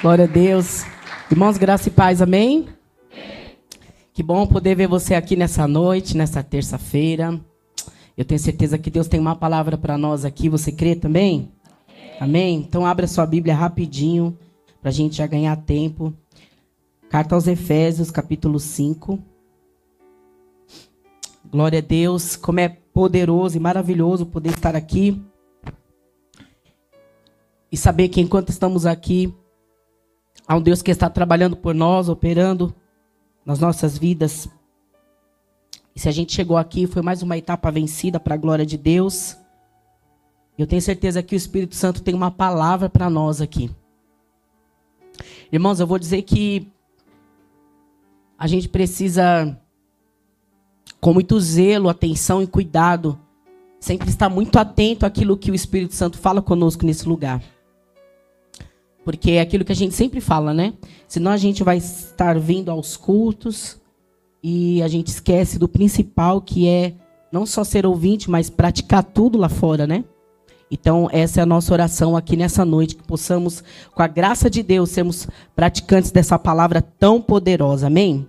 Glória a Deus. Irmãos, graça e paz, amém? Que bom poder ver você aqui nessa noite, nessa terça-feira. Eu tenho certeza que Deus tem uma palavra para nós aqui. Você crê também? Amém? Então, abra sua Bíblia rapidinho, para a gente já ganhar tempo. Carta aos Efésios, capítulo 5. Glória a Deus, como é poderoso e maravilhoso poder estar aqui e saber que enquanto estamos aqui, Há um Deus que está trabalhando por nós, operando nas nossas vidas. E se a gente chegou aqui, foi mais uma etapa vencida para a glória de Deus. Eu tenho certeza que o Espírito Santo tem uma palavra para nós aqui. Irmãos, eu vou dizer que a gente precisa, com muito zelo, atenção e cuidado, sempre estar muito atento àquilo que o Espírito Santo fala conosco nesse lugar. Porque é aquilo que a gente sempre fala, né? Senão a gente vai estar vindo aos cultos e a gente esquece do principal, que é não só ser ouvinte, mas praticar tudo lá fora, né? Então, essa é a nossa oração aqui nessa noite, que possamos, com a graça de Deus, sermos praticantes dessa palavra tão poderosa. Amém?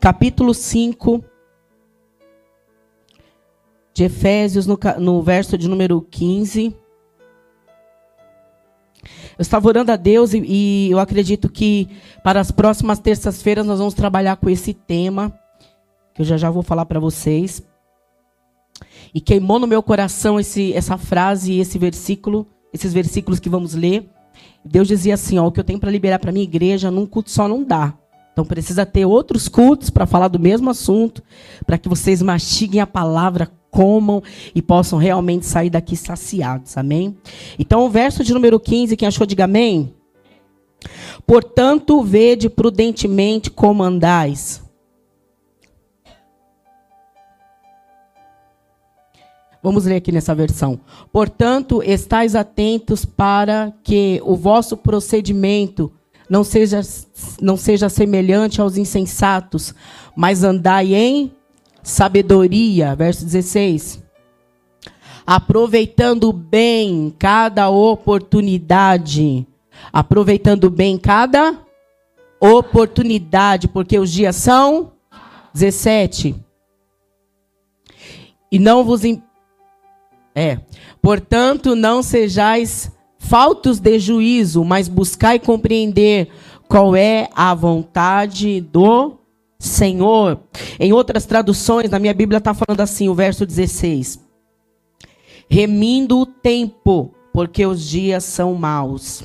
Capítulo 5 de Efésios, no, no verso de número 15. Eu estava orando a Deus e, e eu acredito que para as próximas terças-feiras nós vamos trabalhar com esse tema, que eu já já vou falar para vocês. E queimou no meu coração esse, essa frase e esse versículo, esses versículos que vamos ler. Deus dizia assim: ó, o que eu tenho para liberar para minha igreja num culto só não dá. Então precisa ter outros cultos para falar do mesmo assunto, para que vocês mastiguem a palavra comam e possam realmente sair daqui saciados. Amém? Então, o verso de número 15, quem achou, diga amém. Portanto, vede prudentemente como andais. Vamos ler aqui nessa versão. Portanto, estais atentos para que o vosso procedimento não seja, não seja semelhante aos insensatos, mas andai em sabedoria, verso 16. Aproveitando bem cada oportunidade. Aproveitando bem cada oportunidade, porque os dias são 17. E não vos. É. Portanto, não sejais faltos de juízo, mas buscai compreender qual é a vontade do Senhor. Em outras traduções, na minha Bíblia está falando assim, o verso 16: Remindo o tempo, porque os dias são maus.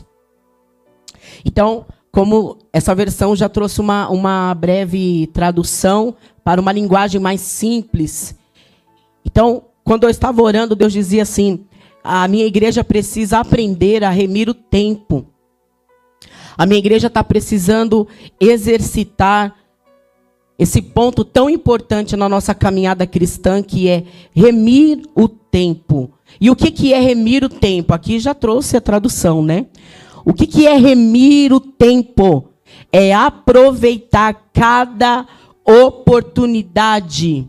Então, como essa versão já trouxe uma, uma breve tradução para uma linguagem mais simples. Então, quando eu estava orando, Deus dizia assim: a minha igreja precisa aprender a remir o tempo. A minha igreja está precisando exercitar esse ponto tão importante na nossa caminhada cristã, que é remir o tempo. E o que, que é remir o tempo? Aqui já trouxe a tradução, né? O que, que é remir o tempo? É aproveitar cada oportunidade.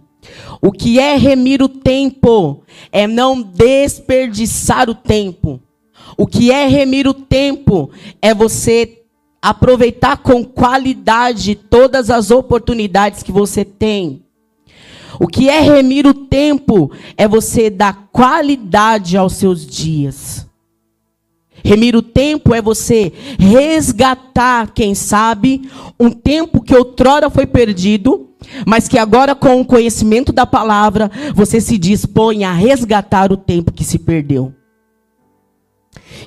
O que é remir o tempo? É não desperdiçar o tempo. O que é remir o tempo? É você aproveitar com qualidade todas as oportunidades que você tem. O que é remir o tempo é você dar qualidade aos seus dias. Remir o tempo é você resgatar, quem sabe, um tempo que outrora foi perdido, mas que agora, com o conhecimento da palavra, você se dispõe a resgatar o tempo que se perdeu.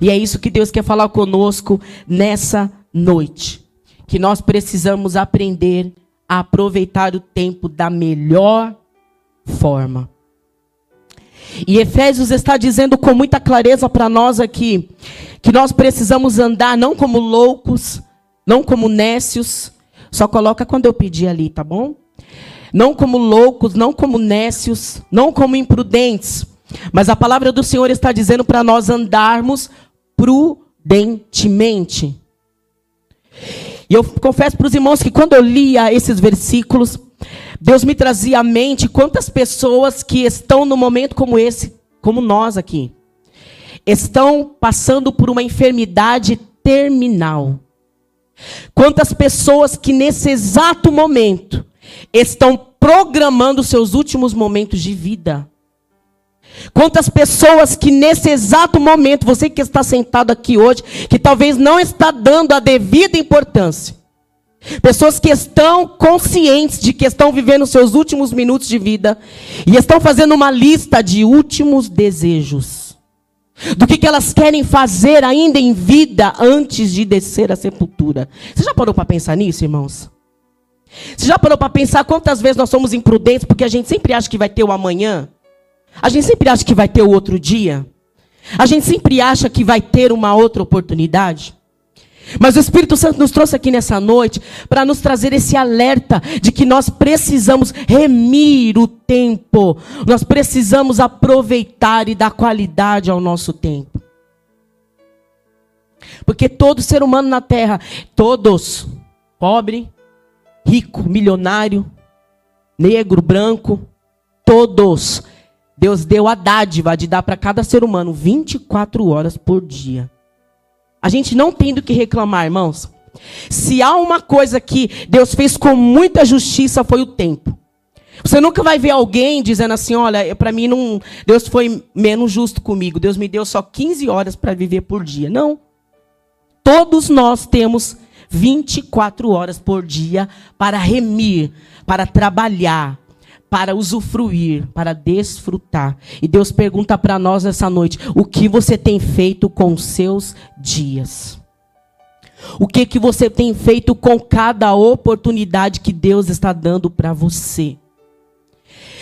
E é isso que Deus quer falar conosco nessa noite. Que nós precisamos aprender a aproveitar o tempo da melhor forma. E Efésios está dizendo com muita clareza para nós aqui que nós precisamos andar não como loucos, não como nécios. Só coloca quando eu pedir ali, tá bom? Não como loucos, não como nécios, não como imprudentes. Mas a palavra do Senhor está dizendo para nós andarmos prudentemente. E eu confesso para os irmãos que quando eu lia esses versículos, Deus me trazia à mente quantas pessoas que estão no momento como esse, como nós aqui, estão passando por uma enfermidade terminal. Quantas pessoas que nesse exato momento estão programando seus últimos momentos de vida. Quantas pessoas que nesse exato momento, você que está sentado aqui hoje, que talvez não está dando a devida importância. Pessoas que estão conscientes de que estão vivendo seus últimos minutos de vida e estão fazendo uma lista de últimos desejos. Do que, que elas querem fazer ainda em vida antes de descer à sepultura. Você já parou para pensar nisso, irmãos? Você já parou para pensar quantas vezes nós somos imprudentes porque a gente sempre acha que vai ter o amanhã? A gente sempre acha que vai ter o outro dia? A gente sempre acha que vai ter uma outra oportunidade? Mas o Espírito Santo nos trouxe aqui nessa noite para nos trazer esse alerta de que nós precisamos remir o tempo, nós precisamos aproveitar e dar qualidade ao nosso tempo. Porque todo ser humano na terra, todos, pobre, rico, milionário, negro, branco, todos, Deus deu a dádiva de dar para cada ser humano 24 horas por dia. A gente não tem do que reclamar, irmãos. Se há uma coisa que Deus fez com muita justiça foi o tempo. Você nunca vai ver alguém dizendo assim, olha, para mim não, Deus foi menos justo comigo. Deus me deu só 15 horas para viver por dia. Não. Todos nós temos 24 horas por dia para remir, para trabalhar, para usufruir, para desfrutar. E Deus pergunta para nós essa noite: o que você tem feito com seus dias? O que que você tem feito com cada oportunidade que Deus está dando para você?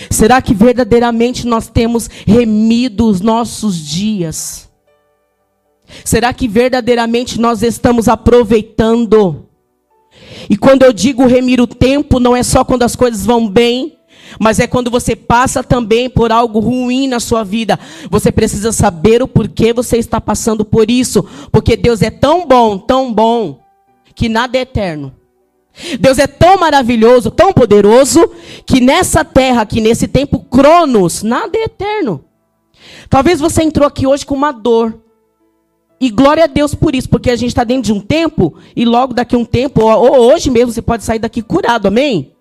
Será que verdadeiramente nós temos remido os nossos dias? Será que verdadeiramente nós estamos aproveitando? E quando eu digo remir o tempo, não é só quando as coisas vão bem, mas é quando você passa também por algo ruim na sua vida. Você precisa saber o porquê você está passando por isso. Porque Deus é tão bom, tão bom, que nada é eterno. Deus é tão maravilhoso, tão poderoso, que nessa terra, que nesse tempo cronos, nada é eterno. Talvez você entrou aqui hoje com uma dor. E glória a Deus por isso, porque a gente está dentro de um tempo, e logo daqui a um tempo, ou hoje mesmo, você pode sair daqui curado, amém?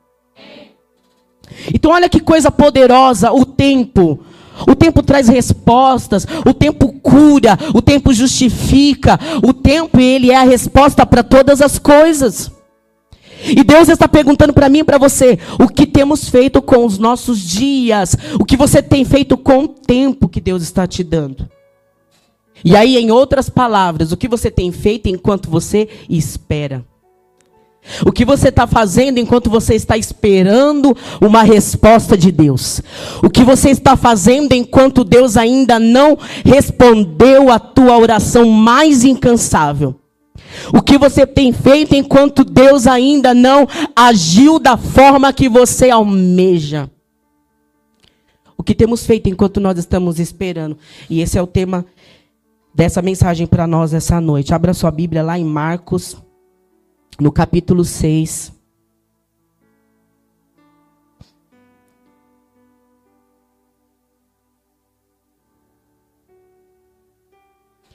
Então, olha que coisa poderosa o tempo. O tempo traz respostas, o tempo cura, o tempo justifica, o tempo ele é a resposta para todas as coisas. E Deus está perguntando para mim e para você: o que temos feito com os nossos dias? O que você tem feito com o tempo que Deus está te dando? E aí, em outras palavras, o que você tem feito enquanto você espera? O que você está fazendo enquanto você está esperando uma resposta de Deus? O que você está fazendo enquanto Deus ainda não respondeu a tua oração mais incansável? O que você tem feito enquanto Deus ainda não agiu da forma que você almeja? O que temos feito enquanto nós estamos esperando? E esse é o tema dessa mensagem para nós essa noite. Abra sua Bíblia lá em Marcos no capítulo 6.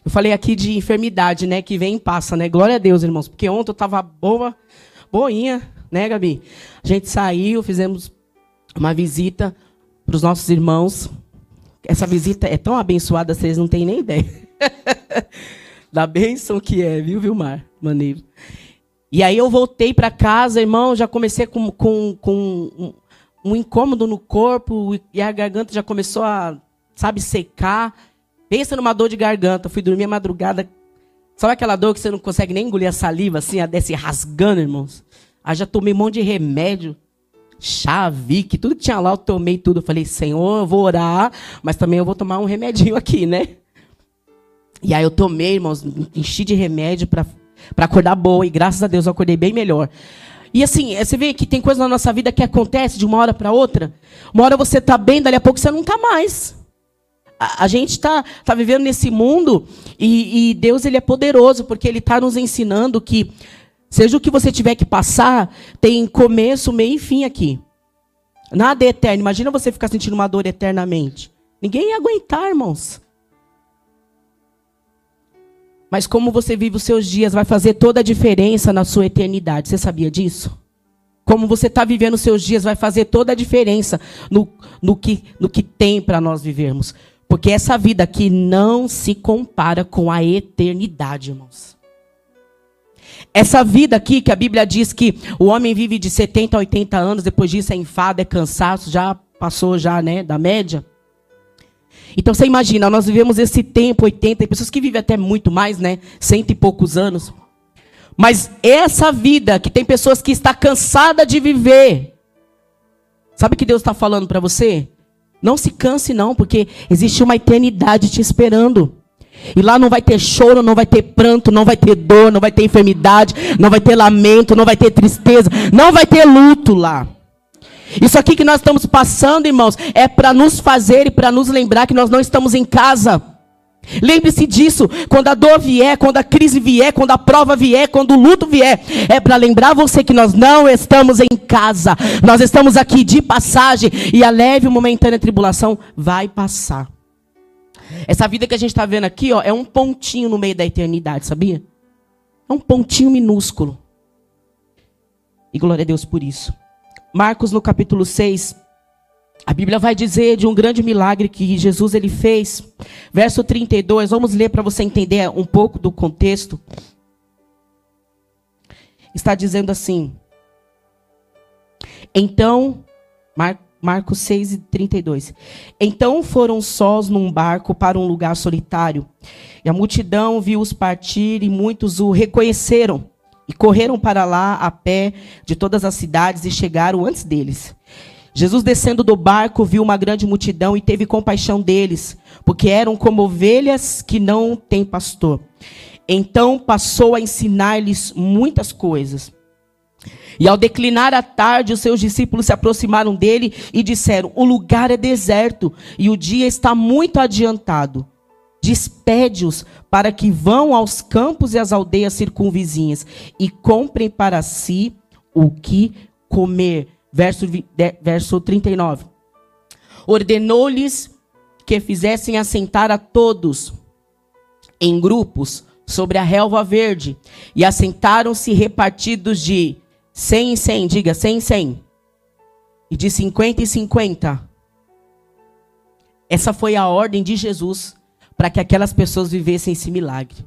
Eu falei aqui de enfermidade, né? Que vem e passa, né? Glória a Deus, irmãos. Porque ontem eu estava boa, boinha, né, Gabi? A gente saiu, fizemos uma visita para os nossos irmãos. Essa visita é tão abençoada, vocês não têm nem ideia. da bênção que é, viu, Vilmar? Maneiro. E aí eu voltei para casa, irmão, já comecei com, com, com um, um, incômodo no corpo e a garganta já começou a, sabe, secar. Pensa numa dor de garganta. Fui dormir a madrugada. Sabe aquela dor que você não consegue nem engolir a saliva, assim, a desce rasgando, irmãos? Aí já tomei um monte de remédio, chá, Vic, tudo que tinha lá eu tomei tudo. Eu falei, Senhor, eu vou orar, mas também eu vou tomar um remedinho aqui, né? E aí eu tomei, irmãos, enchi de remédio para acordar boa, e graças a Deus eu acordei bem melhor. E assim, é, você vê que tem coisa na nossa vida que acontece de uma hora para outra. Uma hora você está bem, dali a pouco você não está mais. A, a gente está tá vivendo nesse mundo e, e, Deus ele é poderoso, porque Ele está nos ensinando que, seja o que você tiver que passar, tem começo, meio e fim aqui. Nada é eterno. Imagina você ficar sentindo uma dor eternamente. Ninguém ia aguentar, irmãos. Mas como você vive os seus dias vai fazer toda a diferença na sua eternidade. Você sabia disso? Como você está vivendo os seus dias vai fazer toda a diferença no, no, que, no que tem para nós vivermos. Porque essa vida aqui não se compara com a eternidade, irmãos. Essa vida aqui, que a Bíblia diz que o homem vive de 70 a 80 anos, depois disso é enfado, é cansaço, já passou já, né, da média. Então você imagina, nós vivemos esse tempo, 80, tem pessoas que vivem até muito mais, né, cento e poucos anos. Mas essa vida, que tem pessoas que está cansada de viver, sabe o que Deus está falando para você? Não se canse não, porque existe uma eternidade te esperando. E lá não vai ter choro, não vai ter pranto, não vai ter dor, não vai ter enfermidade, não vai ter lamento, não vai ter tristeza, não vai ter luto lá. Isso aqui que nós estamos passando, irmãos, é para nos fazer e para nos lembrar que nós não estamos em casa. Lembre-se disso, quando a dor vier, quando a crise vier, quando a prova vier, quando o luto vier, é para lembrar você que nós não estamos em casa, nós estamos aqui de passagem e a leve e momentânea tribulação vai passar. Essa vida que a gente está vendo aqui, ó, é um pontinho no meio da eternidade, sabia? É um pontinho minúsculo. E glória a Deus por isso. Marcos no capítulo 6, a Bíblia vai dizer de um grande milagre que Jesus ele fez. Verso 32, vamos ler para você entender um pouco do contexto. Está dizendo assim: Então, Mar Marcos 6 e 32. Então foram sós num barco para um lugar solitário. E a multidão viu-os partir e muitos o reconheceram. E correram para lá a pé de todas as cidades e chegaram antes deles. Jesus, descendo do barco, viu uma grande multidão e teve compaixão deles, porque eram como ovelhas que não têm pastor. Então passou a ensinar-lhes muitas coisas. E ao declinar a tarde, os seus discípulos se aproximaram dele e disseram: O lugar é deserto e o dia está muito adiantado. Despede-os para que vão aos campos e às aldeias circunvizinhas e comprem para si o que comer verso, verso 39. Ordenou-lhes que fizessem assentar a todos em grupos sobre a relva verde, e assentaram-se repartidos de cem em cem, diga cem em cem, e de cinquenta em cinquenta. Essa foi a ordem de Jesus para que aquelas pessoas vivessem esse milagre.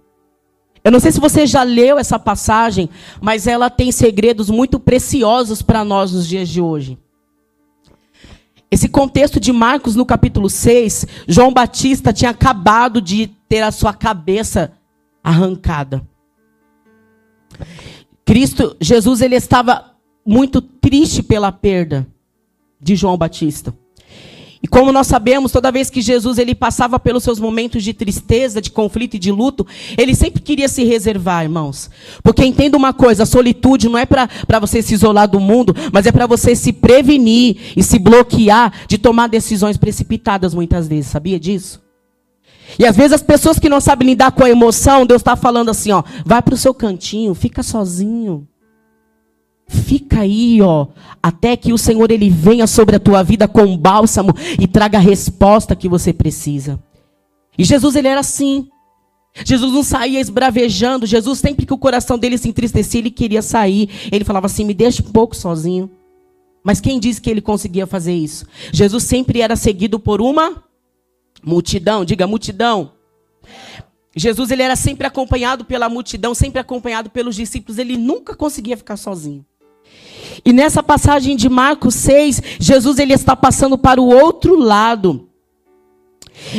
Eu não sei se você já leu essa passagem, mas ela tem segredos muito preciosos para nós nos dias de hoje. Esse contexto de Marcos no capítulo 6, João Batista tinha acabado de ter a sua cabeça arrancada. Cristo, Jesus, ele estava muito triste pela perda de João Batista. Como nós sabemos, toda vez que Jesus ele passava pelos seus momentos de tristeza, de conflito e de luto, ele sempre queria se reservar, irmãos. Porque entenda uma coisa, a solitude não é para você se isolar do mundo, mas é para você se prevenir e se bloquear de tomar decisões precipitadas muitas vezes. Sabia disso? E às vezes as pessoas que não sabem lidar com a emoção, Deus está falando assim, ó, vai para o seu cantinho, fica sozinho. Fica aí, ó, até que o Senhor ele venha sobre a tua vida com bálsamo e traga a resposta que você precisa. E Jesus ele era assim. Jesus não saía esbravejando. Jesus sempre que o coração dele se entristecia, ele queria sair. Ele falava assim: "Me deixa um pouco sozinho". Mas quem disse que ele conseguia fazer isso? Jesus sempre era seguido por uma multidão, diga multidão. Jesus ele era sempre acompanhado pela multidão, sempre acompanhado pelos discípulos, ele nunca conseguia ficar sozinho. E nessa passagem de Marcos 6, Jesus ele está passando para o outro lado.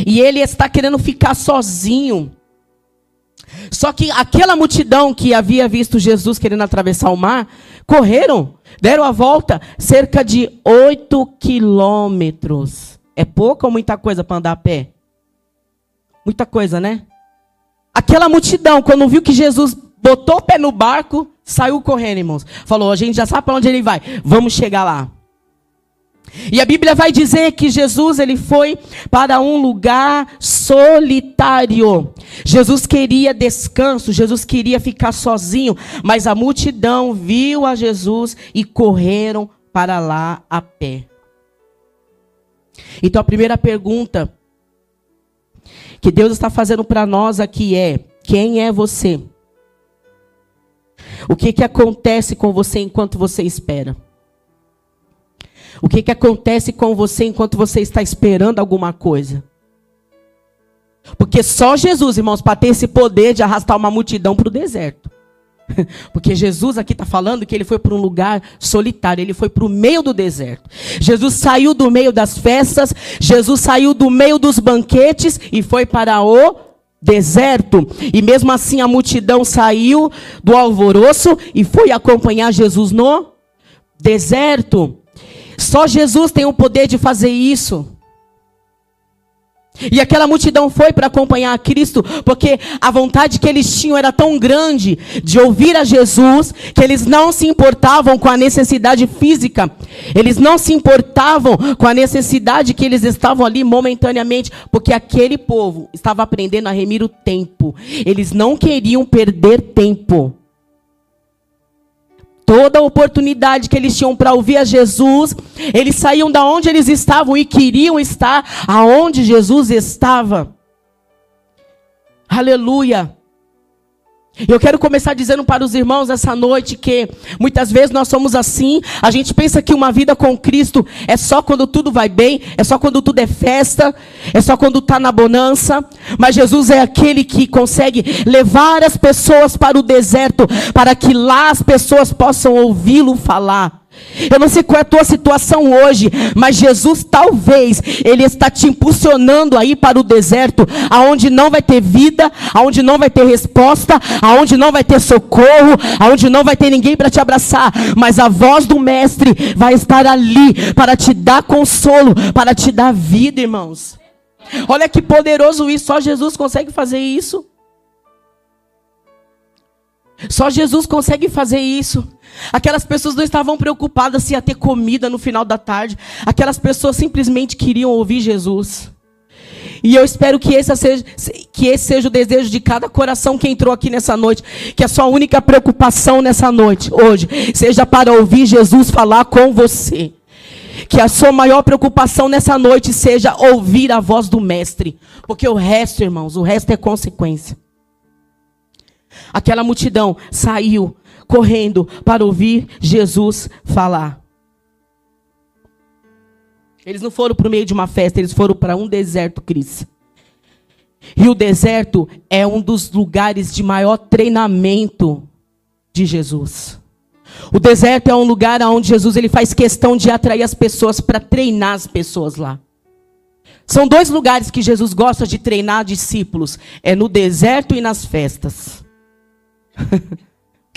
E ele está querendo ficar sozinho. Só que aquela multidão que havia visto Jesus querendo atravessar o mar, correram, deram a volta, cerca de 8 quilômetros. É pouca ou muita coisa para andar a pé? Muita coisa, né? Aquela multidão, quando viu que Jesus botou o pé no barco, saiu correndo, irmãos. Falou: a gente já sabe para onde ele vai, vamos chegar lá. E a Bíblia vai dizer que Jesus ele foi para um lugar solitário. Jesus queria descanso, Jesus queria ficar sozinho, mas a multidão viu a Jesus e correram para lá a pé. Então a primeira pergunta que Deus está fazendo para nós aqui é: Quem é você? O que, que acontece com você enquanto você espera? O que, que acontece com você enquanto você está esperando alguma coisa? Porque só Jesus, irmãos, para ter esse poder de arrastar uma multidão para o deserto. Porque Jesus aqui está falando que ele foi para um lugar solitário, ele foi para o meio do deserto. Jesus saiu do meio das festas, Jesus saiu do meio dos banquetes e foi para o deserto. E mesmo assim a multidão saiu do alvoroço e foi acompanhar Jesus no deserto. Só Jesus tem o poder de fazer isso. E aquela multidão foi para acompanhar Cristo, porque a vontade que eles tinham era tão grande de ouvir a Jesus, que eles não se importavam com a necessidade física, eles não se importavam com a necessidade que eles estavam ali momentaneamente, porque aquele povo estava aprendendo a remir o tempo, eles não queriam perder tempo toda oportunidade que eles tinham para ouvir a Jesus, eles saíam da onde eles estavam e queriam estar aonde Jesus estava. Aleluia. Eu quero começar dizendo para os irmãos essa noite que muitas vezes nós somos assim, a gente pensa que uma vida com Cristo é só quando tudo vai bem, é só quando tudo é festa, é só quando está na bonança, mas Jesus é aquele que consegue levar as pessoas para o deserto, para que lá as pessoas possam ouvi-lo falar. Eu não sei qual é a tua situação hoje, mas Jesus talvez ele está te impulsionando aí para o deserto, aonde não vai ter vida, aonde não vai ter resposta, aonde não vai ter socorro, aonde não vai ter ninguém para te abraçar, mas a voz do mestre vai estar ali para te dar consolo, para te dar vida, irmãos. Olha que poderoso isso, só Jesus consegue fazer isso. Só Jesus consegue fazer isso. Aquelas pessoas não estavam preocupadas se ia ter comida no final da tarde. Aquelas pessoas simplesmente queriam ouvir Jesus. E eu espero que esse, seja, que esse seja o desejo de cada coração que entrou aqui nessa noite. Que a sua única preocupação nessa noite, hoje, seja para ouvir Jesus falar com você. Que a sua maior preocupação nessa noite seja ouvir a voz do Mestre. Porque o resto, irmãos, o resto é consequência. Aquela multidão saiu correndo para ouvir Jesus falar. Eles não foram para o meio de uma festa, eles foram para um deserto, Cris. E o deserto é um dos lugares de maior treinamento de Jesus. O deserto é um lugar onde Jesus ele faz questão de atrair as pessoas para treinar as pessoas lá. São dois lugares que Jesus gosta de treinar discípulos: é no deserto e nas festas.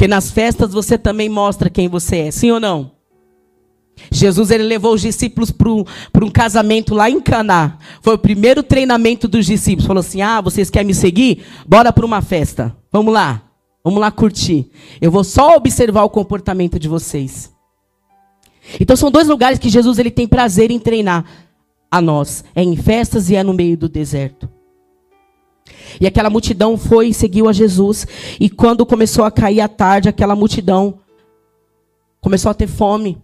Porque nas festas você também mostra quem você é, sim ou não? Jesus ele levou os discípulos para um casamento lá em Caná. Foi o primeiro treinamento dos discípulos. Falou assim: "Ah, vocês querem me seguir? Bora para uma festa. Vamos lá. Vamos lá curtir. Eu vou só observar o comportamento de vocês." Então são dois lugares que Jesus ele tem prazer em treinar a nós. É em festas e é no meio do deserto. E aquela multidão foi e seguiu a Jesus. E quando começou a cair a tarde, aquela multidão começou a ter fome.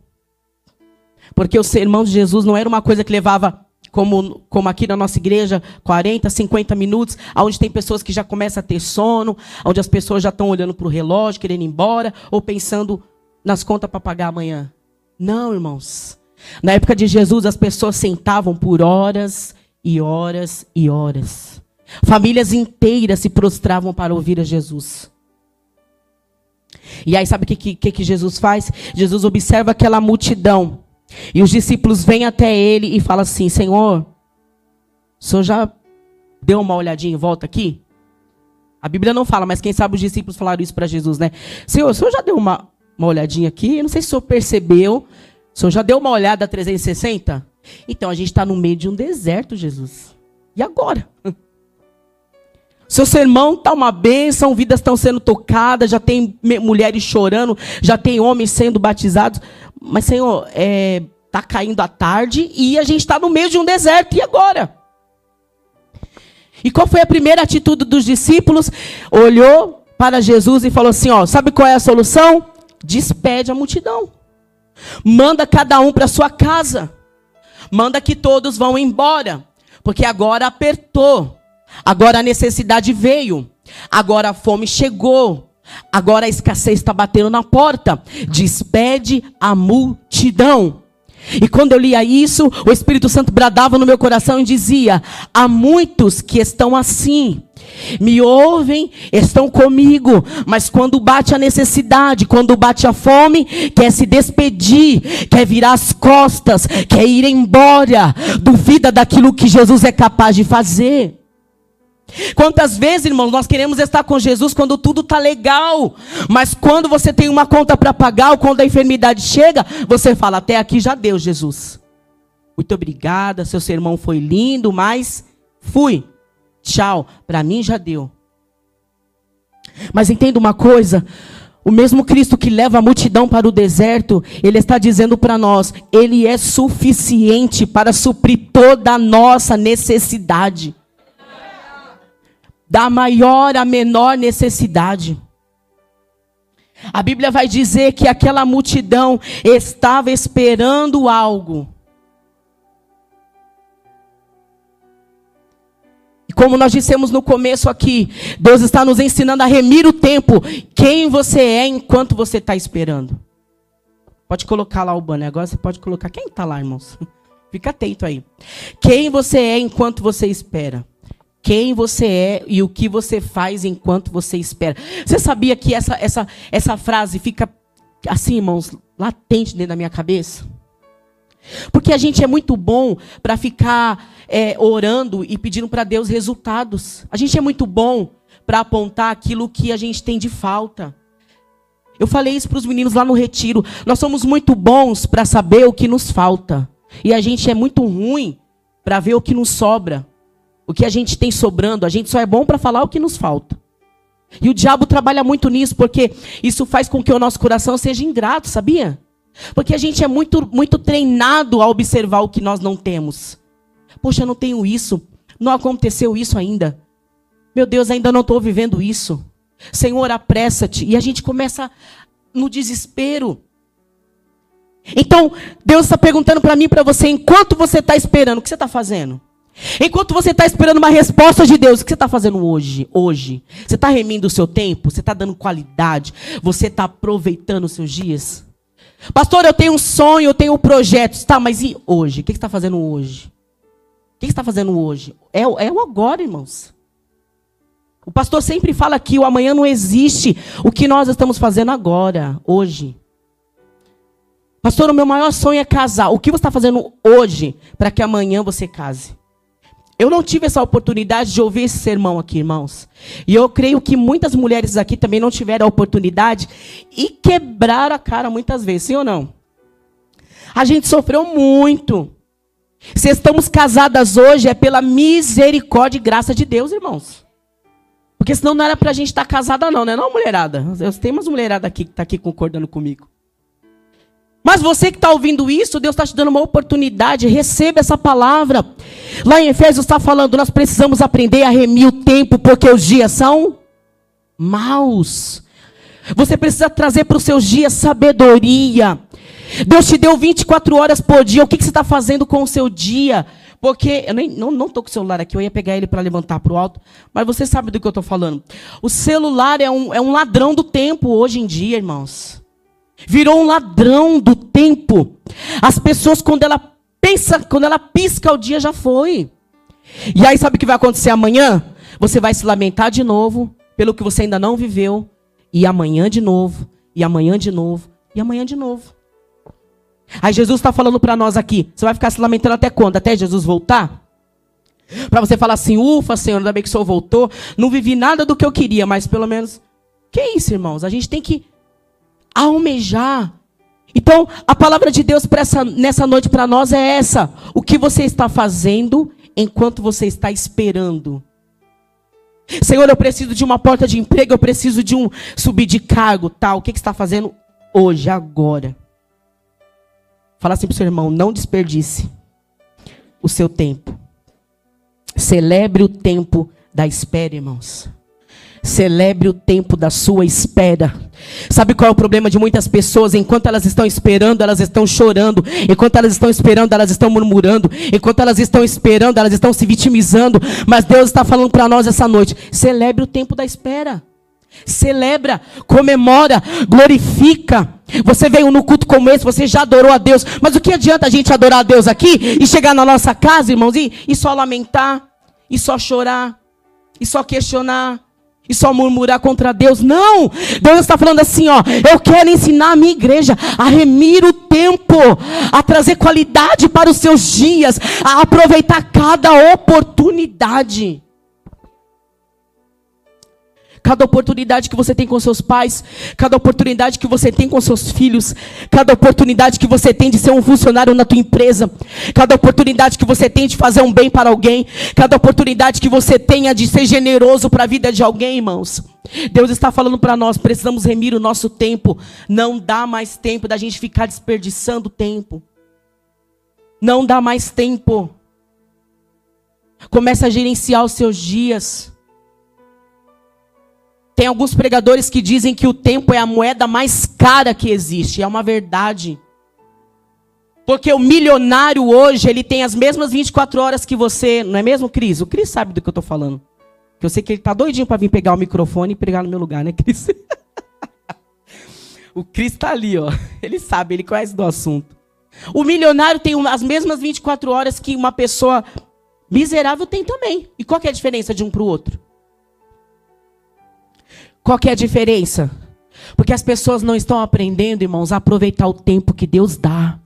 Porque o sermão de Jesus não era uma coisa que levava, como, como aqui na nossa igreja, 40, 50 minutos, onde tem pessoas que já começam a ter sono, onde as pessoas já estão olhando para o relógio, querendo ir embora, ou pensando nas contas para pagar amanhã. Não, irmãos. Na época de Jesus, as pessoas sentavam por horas e horas e horas. Famílias inteiras se prostravam para ouvir a Jesus. E aí, sabe o que, que, que Jesus faz? Jesus observa aquela multidão. E os discípulos vêm até ele e falam assim: Senhor, o senhor já deu uma olhadinha em volta aqui? A Bíblia não fala, mas quem sabe os discípulos falaram isso para Jesus, né? Senhor, o senhor já deu uma, uma olhadinha aqui? Eu não sei se o senhor percebeu. O senhor já deu uma olhada 360? Então a gente está no meio de um deserto, Jesus. E agora? Seu sermão está uma bênção, vidas estão sendo tocadas, já tem mulheres chorando, já tem homens sendo batizados. Mas, Senhor, está é, tá caindo a tarde e a gente está no meio de um deserto. E agora? E qual foi a primeira atitude dos discípulos? Olhou para Jesus e falou assim: ó, sabe qual é a solução? Despede a multidão. Manda cada um para sua casa. Manda que todos vão embora. Porque agora apertou. Agora a necessidade veio. Agora a fome chegou. Agora a escassez está batendo na porta. Despede a multidão. E quando eu lia isso, o Espírito Santo bradava no meu coração e dizia: Há muitos que estão assim. Me ouvem, estão comigo, mas quando bate a necessidade, quando bate a fome, quer se despedir, quer virar as costas, quer ir embora, duvida daquilo que Jesus é capaz de fazer. Quantas vezes, irmãos, nós queremos estar com Jesus quando tudo está legal, mas quando você tem uma conta para pagar, ou quando a enfermidade chega, você fala: Até aqui já deu, Jesus. Muito obrigada, seu sermão foi lindo, mas fui. Tchau, para mim já deu. Mas entenda uma coisa: o mesmo Cristo que leva a multidão para o deserto, ele está dizendo para nós: ele é suficiente para suprir toda a nossa necessidade da maior à menor necessidade. A Bíblia vai dizer que aquela multidão estava esperando algo. E como nós dissemos no começo aqui, Deus está nos ensinando a remir o tempo. Quem você é enquanto você está esperando. Pode colocar lá o banner. Agora você pode colocar. Quem está lá, irmãos? Fica atento aí. Quem você é enquanto você espera quem você é e o que você faz enquanto você espera. Você sabia que essa, essa, essa frase fica assim, irmãos, latente dentro da minha cabeça? Porque a gente é muito bom para ficar é, orando e pedindo para Deus resultados. A gente é muito bom para apontar aquilo que a gente tem de falta. Eu falei isso para os meninos lá no retiro. Nós somos muito bons para saber o que nos falta. E a gente é muito ruim para ver o que nos sobra. O que a gente tem sobrando, a gente só é bom para falar o que nos falta. E o diabo trabalha muito nisso, porque isso faz com que o nosso coração seja ingrato, sabia? Porque a gente é muito, muito treinado a observar o que nós não temos. Poxa, eu não tenho isso. Não aconteceu isso ainda. Meu Deus, ainda não estou vivendo isso. Senhor, apressa-te. E a gente começa no desespero. Então, Deus está perguntando para mim para você, enquanto você está esperando, o que você está fazendo? Enquanto você está esperando uma resposta de Deus, o que você está fazendo hoje? Hoje. Você está remindo o seu tempo? Você está dando qualidade? Você está aproveitando os seus dias? Pastor, eu tenho um sonho, eu tenho um projeto. Tá, mas e hoje? O que você está fazendo hoje? O que você está fazendo hoje? É, é o agora, irmãos. O pastor sempre fala que o amanhã não existe. O que nós estamos fazendo agora, hoje. Pastor, o meu maior sonho é casar. O que você está fazendo hoje para que amanhã você case? Eu não tive essa oportunidade de ouvir esse sermão aqui, irmãos. E eu creio que muitas mulheres aqui também não tiveram a oportunidade e quebraram a cara muitas vezes, sim ou não? A gente sofreu muito. Se estamos casadas hoje é pela misericórdia e graça de Deus, irmãos. Porque senão não era pra gente estar casada não, né? Não, mulherada. Eu tenho umas mulheradas aqui que tá aqui concordando comigo. Mas você que está ouvindo isso, Deus está te dando uma oportunidade, receba essa palavra. Lá em Efésios está falando, nós precisamos aprender a remir o tempo, porque os dias são maus. Você precisa trazer para os seus dias sabedoria. Deus te deu 24 horas por dia. O que, que você está fazendo com o seu dia? Porque eu nem, não estou com o celular aqui, eu ia pegar ele para levantar para o alto, mas você sabe do que eu estou falando. O celular é um, é um ladrão do tempo hoje em dia, irmãos. Virou um ladrão do tempo. As pessoas, quando ela pensa, quando ela pisca, o dia já foi. E aí, sabe o que vai acontecer amanhã? Você vai se lamentar de novo pelo que você ainda não viveu. E amanhã de novo. E amanhã de novo. E amanhã de novo. Aí Jesus está falando para nós aqui. Você vai ficar se lamentando até quando? Até Jesus voltar? Para você falar assim, ufa, Senhor, ainda bem que o Senhor voltou. Não vivi nada do que eu queria, mas pelo menos. Que isso, irmãos? A gente tem que almejar. Então, a palavra de Deus essa, nessa noite para nós é essa. O que você está fazendo enquanto você está esperando? Senhor, eu preciso de uma porta de emprego, eu preciso de um subir de cargo, tal. O que, que está fazendo hoje, agora? Fala assim para o seu irmão, não desperdice o seu tempo. Celebre o tempo da espera, irmãos. Celebre o tempo da sua espera. Sabe qual é o problema de muitas pessoas? Enquanto elas estão esperando, elas estão chorando. Enquanto elas estão esperando, elas estão murmurando. Enquanto elas estão esperando, elas estão se vitimizando. Mas Deus está falando para nós essa noite: celebre o tempo da espera. Celebra, comemora, glorifica. Você veio no culto como esse, você já adorou a Deus. Mas o que adianta a gente adorar a Deus aqui e chegar na nossa casa, irmãos, e, e só lamentar, e só chorar, e só questionar? E só murmurar contra Deus. Não! Deus está falando assim, ó, eu quero ensinar a minha igreja a remir o tempo, a trazer qualidade para os seus dias, a aproveitar cada oportunidade. Cada oportunidade que você tem com seus pais, cada oportunidade que você tem com seus filhos, cada oportunidade que você tem de ser um funcionário na tua empresa, cada oportunidade que você tem de fazer um bem para alguém, cada oportunidade que você tenha de ser generoso para a vida de alguém, irmãos. Deus está falando para nós, precisamos remir o nosso tempo. Não dá mais tempo da gente ficar desperdiçando tempo. Não dá mais tempo. Comece a gerenciar os seus dias. Tem alguns pregadores que dizem que o tempo é a moeda mais cara que existe. É uma verdade. Porque o milionário hoje, ele tem as mesmas 24 horas que você, não é mesmo, Cris? O Cris sabe do que eu estou falando. Que eu sei que ele está doidinho para vir pegar o microfone e pregar no meu lugar, né, Cris? o Cris está ali, ó. Ele sabe, ele conhece do assunto. O milionário tem as mesmas 24 horas que uma pessoa miserável tem também. E qual é a diferença de um para o outro? Qual que é a diferença? Porque as pessoas não estão aprendendo, irmãos, a aproveitar o tempo que Deus dá.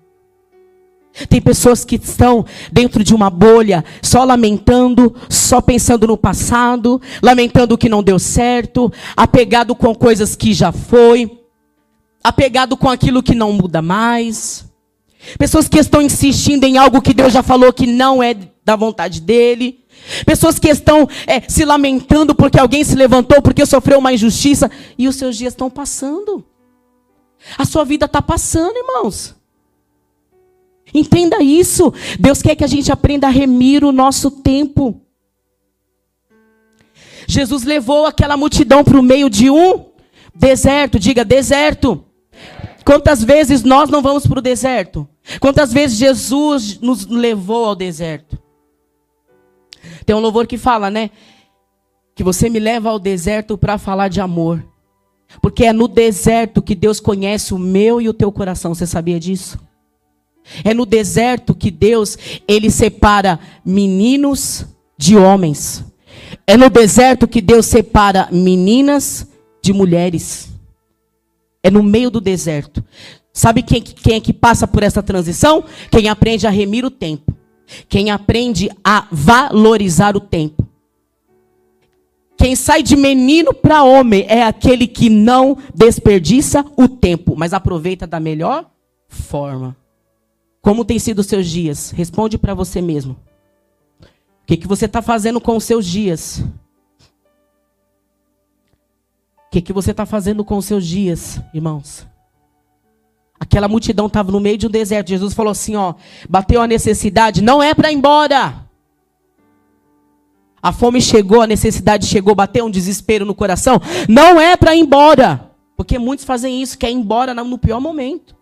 Tem pessoas que estão dentro de uma bolha, só lamentando, só pensando no passado, lamentando o que não deu certo, apegado com coisas que já foi, apegado com aquilo que não muda mais. Pessoas que estão insistindo em algo que Deus já falou que não é da vontade dele. Pessoas que estão é, se lamentando porque alguém se levantou, porque sofreu uma injustiça, e os seus dias estão passando. A sua vida está passando, irmãos. Entenda isso. Deus quer que a gente aprenda a remir o nosso tempo. Jesus levou aquela multidão para o meio de um deserto. Diga, deserto. Quantas vezes nós não vamos para o deserto? Quantas vezes Jesus nos levou ao deserto? Tem um louvor que fala, né? Que você me leva ao deserto para falar de amor. Porque é no deserto que Deus conhece o meu e o teu coração. Você sabia disso? É no deserto que Deus, ele separa meninos de homens. É no deserto que Deus separa meninas de mulheres. É no meio do deserto. Sabe quem, quem é que passa por essa transição? Quem aprende a remir o tempo. Quem aprende a valorizar o tempo. Quem sai de menino para homem é aquele que não desperdiça o tempo, mas aproveita da melhor forma. Como tem sido os seus dias? Responde para você mesmo. O que, que você está fazendo com os seus dias? O que, que você está fazendo com os seus dias, irmãos? Aquela multidão estava no meio de um deserto. Jesus falou assim: ó, bateu a necessidade, não é para ir embora. A fome chegou, a necessidade chegou, bateu um desespero no coração. Não é para ir embora. Porque muitos fazem isso, quer ir embora no pior momento.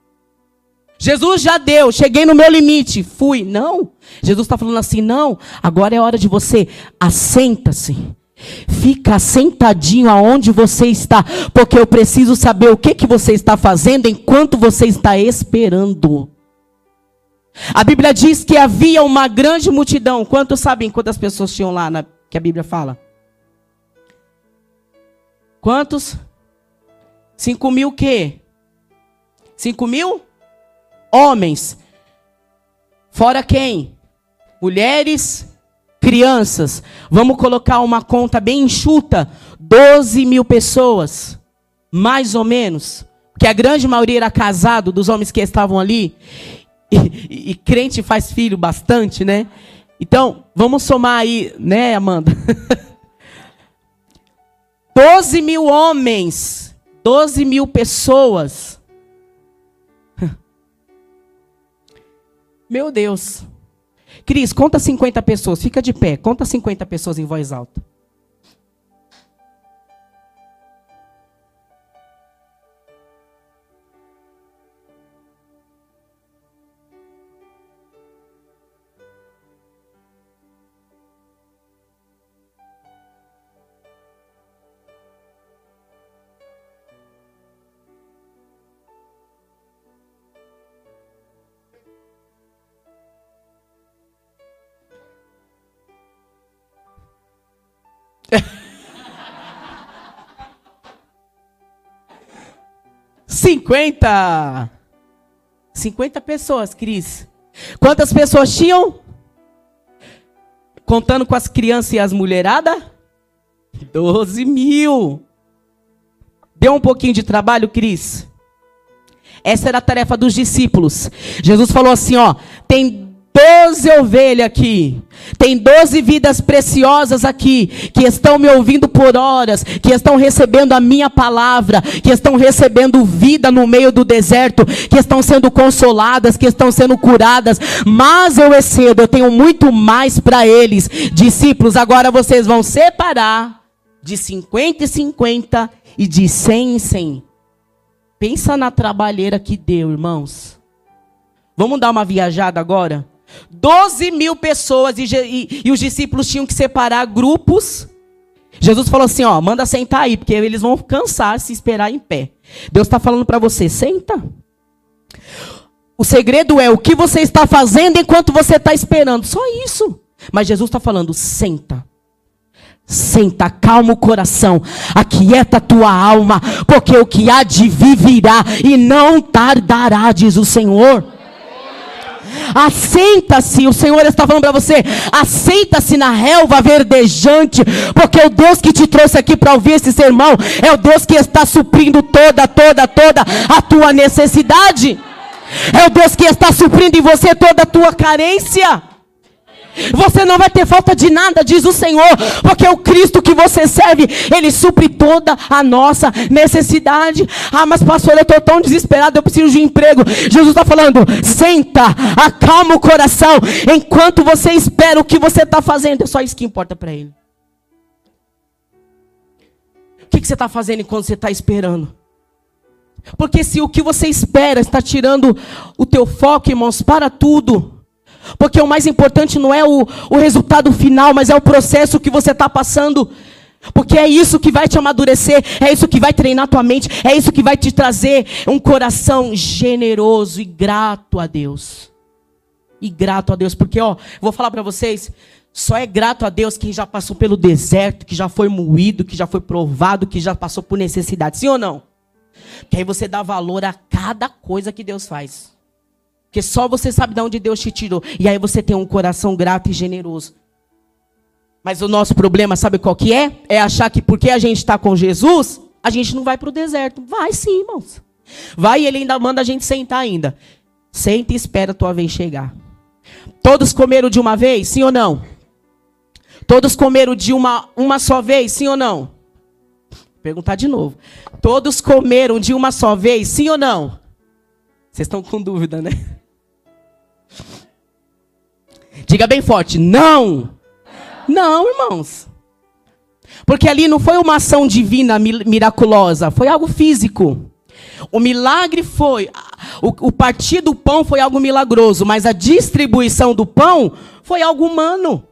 Jesus já deu, cheguei no meu limite, fui. Não. Jesus está falando assim: não, agora é hora de você, assenta-se Fica sentadinho aonde você está, porque eu preciso saber o que, que você está fazendo enquanto você está esperando. A Bíblia diz que havia uma grande multidão. Quantos sabem quantas pessoas tinham lá na, que a Bíblia fala? Quantos? Cinco mil quê? Cinco mil? Homens. Fora quem? Mulheres crianças. Vamos colocar uma conta bem enxuta: 12 mil pessoas, mais ou menos. Que a grande maioria era casado dos homens que estavam ali. E, e, e crente faz filho bastante, né? Então, vamos somar aí, né, Amanda? 12 mil homens, 12 mil pessoas. Meu Deus. Cris, conta 50 pessoas. Fica de pé. Conta 50 pessoas em voz alta. 50. 50 pessoas, Cris. Quantas pessoas tinham? Contando com as crianças e as mulheradas? 12 mil. Deu um pouquinho de trabalho, Cris? Essa era a tarefa dos discípulos. Jesus falou assim: ó, tem doze ovelhas aqui, tem doze vidas preciosas aqui, que estão me ouvindo por horas, que estão recebendo a minha palavra, que estão recebendo vida no meio do deserto, que estão sendo consoladas, que estão sendo curadas, mas eu excedo, eu tenho muito mais para eles. Discípulos, agora vocês vão separar de 50 e 50 e de 100 em 100. Pensa na trabalheira que deu, irmãos. Vamos dar uma viajada agora? 12 mil pessoas e, e, e, os discípulos tinham que separar grupos. Jesus falou assim: ó, manda sentar aí, porque eles vão cansar se esperar em pé. Deus está falando para você: senta. O segredo é o que você está fazendo enquanto você está esperando. Só isso. Mas Jesus está falando: senta. Senta, calma o coração, aquieta a tua alma, porque o que há de vir virá e não tardará, diz o Senhor. Assenta-se, o Senhor está falando para você, assenta-se na relva verdejante, porque o Deus que te trouxe aqui para ouvir esse sermão é o Deus que está suprindo toda, toda, toda a tua necessidade. É o Deus que está suprindo em você toda a tua carência. Você não vai ter falta de nada, diz o Senhor, porque o Cristo que você serve, ele supre toda a nossa necessidade. Ah, mas pastor, eu estou tão desesperado, eu preciso de um emprego. Jesus está falando: senta, acalma o coração, enquanto você espera o que você está fazendo, é só isso que importa para ele. O que, que você está fazendo enquanto você está esperando? Porque se o que você espera está tirando o teu foco, irmãos, para tudo. Porque o mais importante não é o, o resultado final, mas é o processo que você está passando. Porque é isso que vai te amadurecer, é isso que vai treinar tua mente, é isso que vai te trazer um coração generoso e grato a Deus. E grato a Deus, porque ó, vou falar para vocês, só é grato a Deus quem já passou pelo deserto, que já foi moído, que já foi provado, que já passou por necessidade. Sim ou não? Que aí você dá valor a cada coisa que Deus faz. Porque só você sabe de onde Deus te tirou. E aí você tem um coração grato e generoso. Mas o nosso problema, sabe qual que é? É achar que porque a gente está com Jesus, a gente não vai para o deserto. Vai sim, irmãos. Vai e ele ainda manda a gente sentar ainda. Senta e espera a tua vez chegar. Todos comeram de uma vez, sim ou não? Todos comeram de uma, uma só vez, sim ou não? Vou perguntar de novo. Todos comeram de uma só vez, sim ou não? Vocês estão com dúvida, né? Diga bem forte: não. Não, irmãos. Porque ali não foi uma ação divina miraculosa, foi algo físico. O milagre foi. O, o partir do pão foi algo milagroso, mas a distribuição do pão foi algo humano.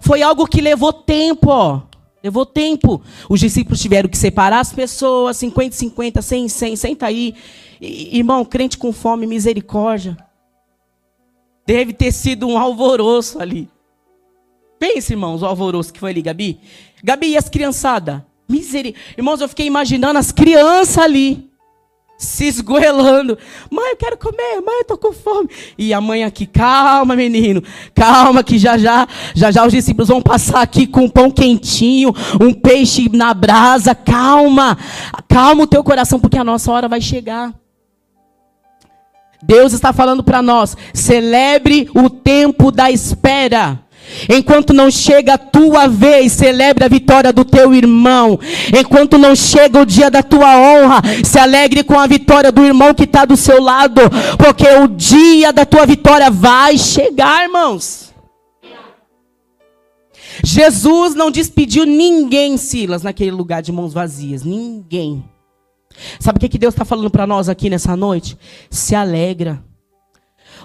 Foi algo que levou tempo, ó. Levou tempo. Os discípulos tiveram que separar as pessoas, 50, 50, 100, 100, senta aí. Irmão, crente com fome, misericórdia. Deve ter sido um alvoroço ali. Pense, irmãos, o alvoroço que foi ali, Gabi. Gabi, e as criançadas? Misericórdia. Irmãos, eu fiquei imaginando as crianças ali se esgoelando. Mãe, eu quero comer, mãe, eu tô com fome. E a mãe aqui, calma, menino, calma, que já já, já já os discípulos vão passar aqui com um pão quentinho, um peixe na brasa. Calma, calma o teu coração, porque a nossa hora vai chegar. Deus está falando para nós: celebre o tempo da espera. Enquanto não chega a tua vez, celebre a vitória do teu irmão. Enquanto não chega o dia da tua honra, se alegre com a vitória do irmão que está do seu lado. Porque o dia da tua vitória vai chegar, irmãos. Jesus não despediu ninguém, Silas, naquele lugar de mãos vazias. Ninguém. Sabe o que, que Deus está falando para nós aqui nessa noite? Se alegra.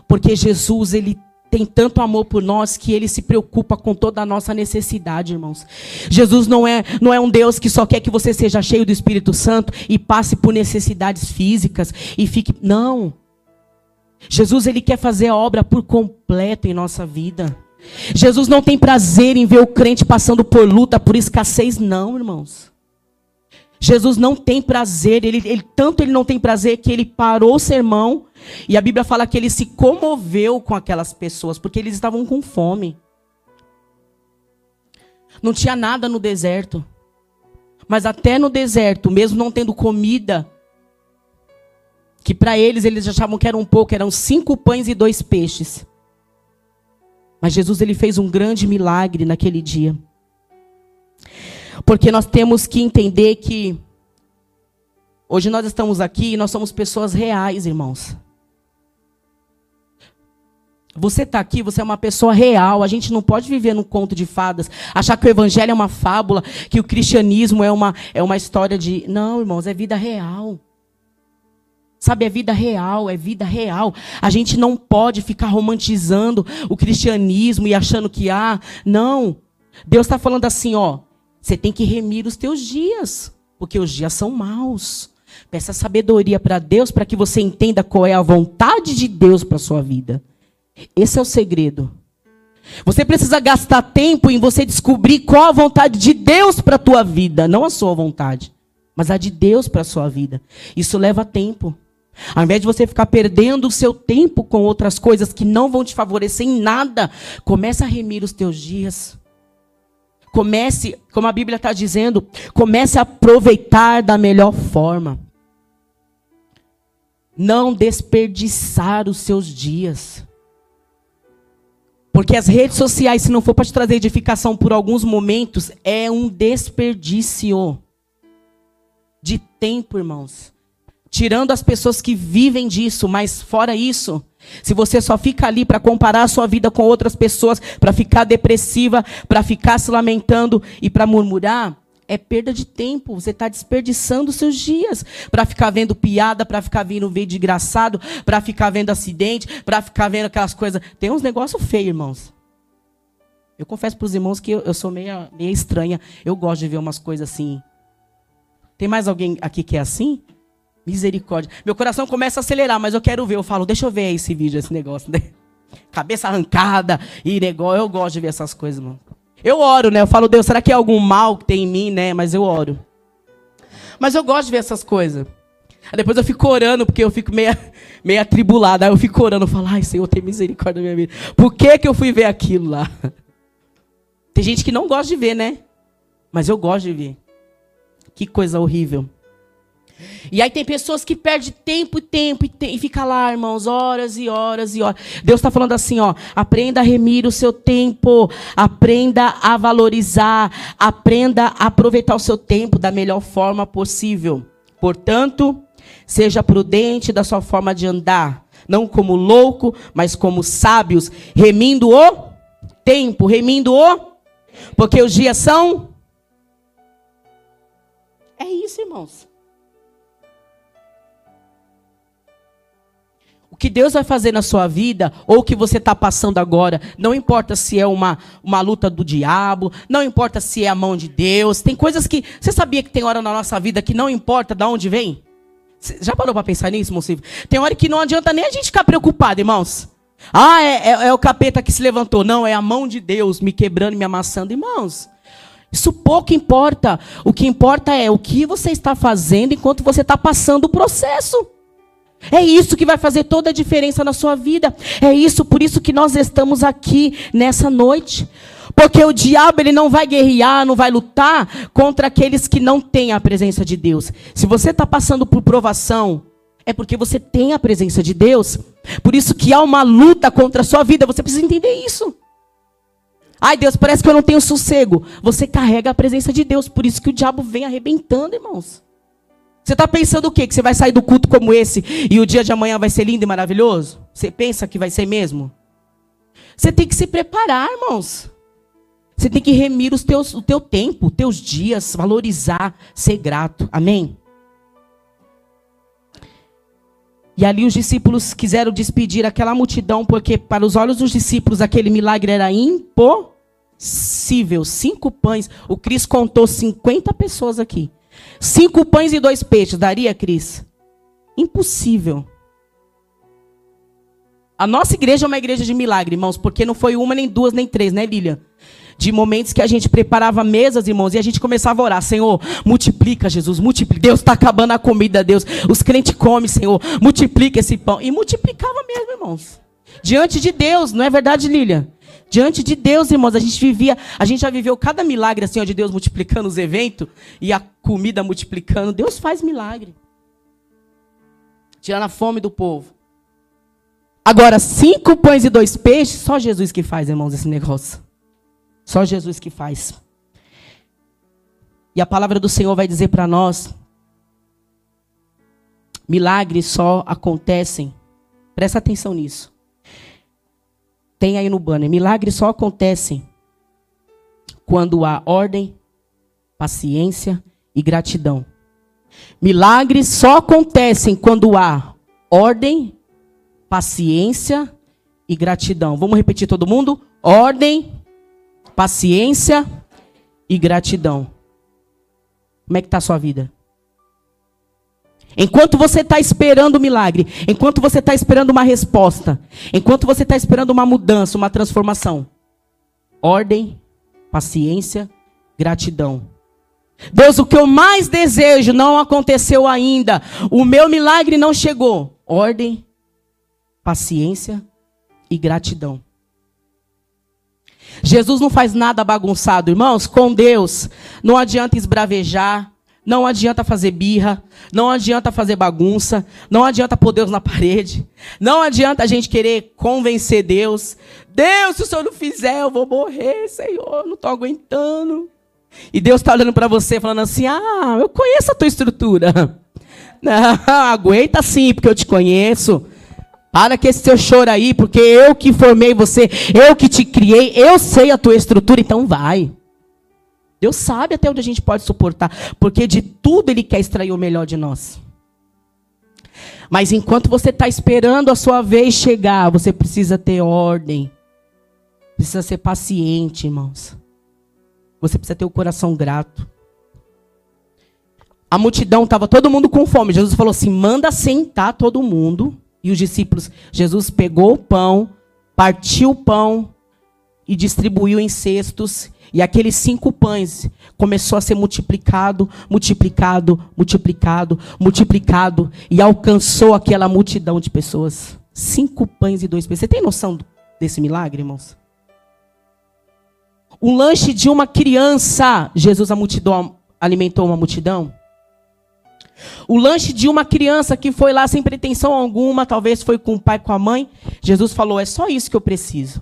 Porque Jesus, ele tem tanto amor por nós que ele se preocupa com toda a nossa necessidade, irmãos. Jesus não é, não é um Deus que só quer que você seja cheio do Espírito Santo e passe por necessidades físicas e fique. Não. Jesus ele quer fazer a obra por completo em nossa vida. Jesus não tem prazer em ver o crente passando por luta, por escassez, não, irmãos. Jesus não tem prazer, ele, ele, tanto ele não tem prazer que ele parou o sermão e a Bíblia fala que ele se comoveu com aquelas pessoas porque eles estavam com fome. Não tinha nada no deserto. Mas até no deserto, mesmo não tendo comida, que para eles eles achavam que era um pouco, eram cinco pães e dois peixes. Mas Jesus ele fez um grande milagre naquele dia. Porque nós temos que entender que hoje nós estamos aqui e nós somos pessoas reais, irmãos. Você está aqui, você é uma pessoa real. A gente não pode viver num conto de fadas, achar que o evangelho é uma fábula, que o cristianismo é uma, é uma história de. Não, irmãos, é vida real. Sabe, é vida real, é vida real. A gente não pode ficar romantizando o cristianismo e achando que, ah, não. Deus está falando assim, ó. Você tem que remir os teus dias, porque os dias são maus. Peça sabedoria para Deus para que você entenda qual é a vontade de Deus para sua vida. Esse é o segredo. Você precisa gastar tempo em você descobrir qual a vontade de Deus para a tua vida, não a sua vontade, mas a de Deus para a sua vida. Isso leva tempo. Ao invés de você ficar perdendo o seu tempo com outras coisas que não vão te favorecer em nada, comece a remir os teus dias. Comece, como a Bíblia está dizendo, comece a aproveitar da melhor forma. Não desperdiçar os seus dias. Porque as redes sociais, se não for para te trazer edificação por alguns momentos, é um desperdício de tempo, irmãos. Tirando as pessoas que vivem disso, mas fora isso, se você só fica ali para comparar a sua vida com outras pessoas, para ficar depressiva, para ficar se lamentando e para murmurar, é perda de tempo. Você está desperdiçando seus dias para ficar vendo piada, para ficar vendo vídeo engraçado, para ficar vendo acidente, para ficar vendo aquelas coisas. Tem uns negócios feios, irmãos. Eu confesso para os irmãos que eu, eu sou meia, meia estranha. Eu gosto de ver umas coisas assim. Tem mais alguém aqui que é assim? Misericórdia. Meu coração começa a acelerar, mas eu quero ver. Eu falo, deixa eu ver esse vídeo, esse negócio. Né? Cabeça arrancada e negócio. Eu gosto de ver essas coisas, mano. Eu oro, né? Eu falo, Deus, será que é algum mal que tem em mim, né? Mas eu oro. Mas eu gosto de ver essas coisas. Aí depois eu fico orando, porque eu fico meio, meio atribulado. Aí eu fico orando, eu falo, ai, Senhor, tem misericórdia da minha vida. Por que, que eu fui ver aquilo lá? Tem gente que não gosta de ver, né? Mas eu gosto de ver. Que coisa horrível. E aí tem pessoas que perdem tempo e tempo e, te e fica lá, irmãos, horas e horas e horas. Deus está falando assim, ó, aprenda a remir o seu tempo, aprenda a valorizar, aprenda a aproveitar o seu tempo da melhor forma possível. Portanto, seja prudente da sua forma de andar, não como louco, mas como sábios, remindo o tempo, remindo o, porque os dias são. É isso, irmãos. Que Deus vai fazer na sua vida, ou o que você está passando agora, não importa se é uma, uma luta do diabo, não importa se é a mão de Deus. Tem coisas que. Você sabia que tem hora na nossa vida que não importa de onde vem? Já parou para pensar nisso, moço? Tem hora que não adianta nem a gente ficar preocupado, irmãos. Ah, é, é, é o capeta que se levantou. Não, é a mão de Deus me quebrando, me amassando. Irmãos, isso pouco importa. O que importa é o que você está fazendo enquanto você está passando o processo. É isso que vai fazer toda a diferença na sua vida. É isso, por isso que nós estamos aqui nessa noite. Porque o diabo ele não vai guerrear, não vai lutar contra aqueles que não têm a presença de Deus. Se você está passando por provação, é porque você tem a presença de Deus. Por isso que há uma luta contra a sua vida. Você precisa entender isso. Ai, Deus, parece que eu não tenho sossego. Você carrega a presença de Deus. Por isso que o diabo vem arrebentando, irmãos. Você está pensando o quê? Que você vai sair do culto como esse e o dia de amanhã vai ser lindo e maravilhoso? Você pensa que vai ser mesmo? Você tem que se preparar, irmãos. Você tem que remir os teus, o teu tempo, os teus dias, valorizar, ser grato. Amém? E ali os discípulos quiseram despedir aquela multidão, porque para os olhos dos discípulos aquele milagre era impossível. Cinco pães. O Cris contou 50 pessoas aqui. Cinco pães e dois peixes, daria, Cris? Impossível. A nossa igreja é uma igreja de milagre, irmãos, porque não foi uma, nem duas, nem três, né, Lilian? de momentos que a gente preparava mesas, irmãos, e a gente começava a orar, Senhor, multiplica, Jesus, multiplica. Deus está acabando a comida, Deus. Os crentes comem, Senhor, multiplica esse pão. E multiplicava mesmo, irmãos. Diante de Deus, não é verdade, Lília? Diante de Deus, irmãos, a gente vivia, a gente já viveu cada milagre assim, ó, de Deus multiplicando os eventos e a comida multiplicando. Deus faz milagre. Tirando a fome do povo. Agora, cinco pães e dois peixes, só Jesus que faz, irmãos, esse negócio. Só Jesus que faz. E a palavra do Senhor vai dizer para nós: milagres só acontecem. Presta atenção nisso. Tem aí no banner: milagres só acontecem quando há ordem, paciência e gratidão. Milagres só acontecem quando há ordem, paciência e gratidão. Vamos repetir todo mundo? Ordem, paciência e gratidão. Como é que está a sua vida? Enquanto você está esperando o milagre, enquanto você está esperando uma resposta, enquanto você está esperando uma mudança, uma transformação, ordem, paciência, gratidão. Deus, o que eu mais desejo não aconteceu ainda. O meu milagre não chegou. Ordem, paciência e gratidão. Jesus não faz nada bagunçado, irmãos. Com Deus, não adianta esbravejar, não adianta fazer birra, não adianta fazer bagunça, não adianta pôr Deus na parede, não adianta a gente querer convencer Deus. Deus, se o Senhor não fizer, eu vou morrer, Senhor, não estou aguentando. E Deus está olhando para você falando assim: Ah, eu conheço a tua estrutura. Não, aguenta sim, porque eu te conheço. Para com esse seu choro aí, porque eu que formei você, eu que te criei, eu sei a tua estrutura, então vai. Deus sabe até onde a gente pode suportar, porque de tudo Ele quer extrair o melhor de nós. Mas enquanto você está esperando a sua vez chegar, você precisa ter ordem, precisa ser paciente, irmãos. Você precisa ter o coração grato. A multidão estava todo mundo com fome. Jesus falou assim: manda sentar todo mundo e os discípulos, Jesus pegou o pão, partiu o pão e distribuiu em cestos. E aqueles cinco pães começou a ser multiplicado, multiplicado, multiplicado, multiplicado e alcançou aquela multidão de pessoas. Cinco pães e dois peixes. Você tem noção desse milagre, irmãos? O lanche de uma criança, Jesus a multidão alimentou uma multidão. O lanche de uma criança que foi lá sem pretensão alguma, talvez foi com o pai, com a mãe. Jesus falou: é só isso que eu preciso.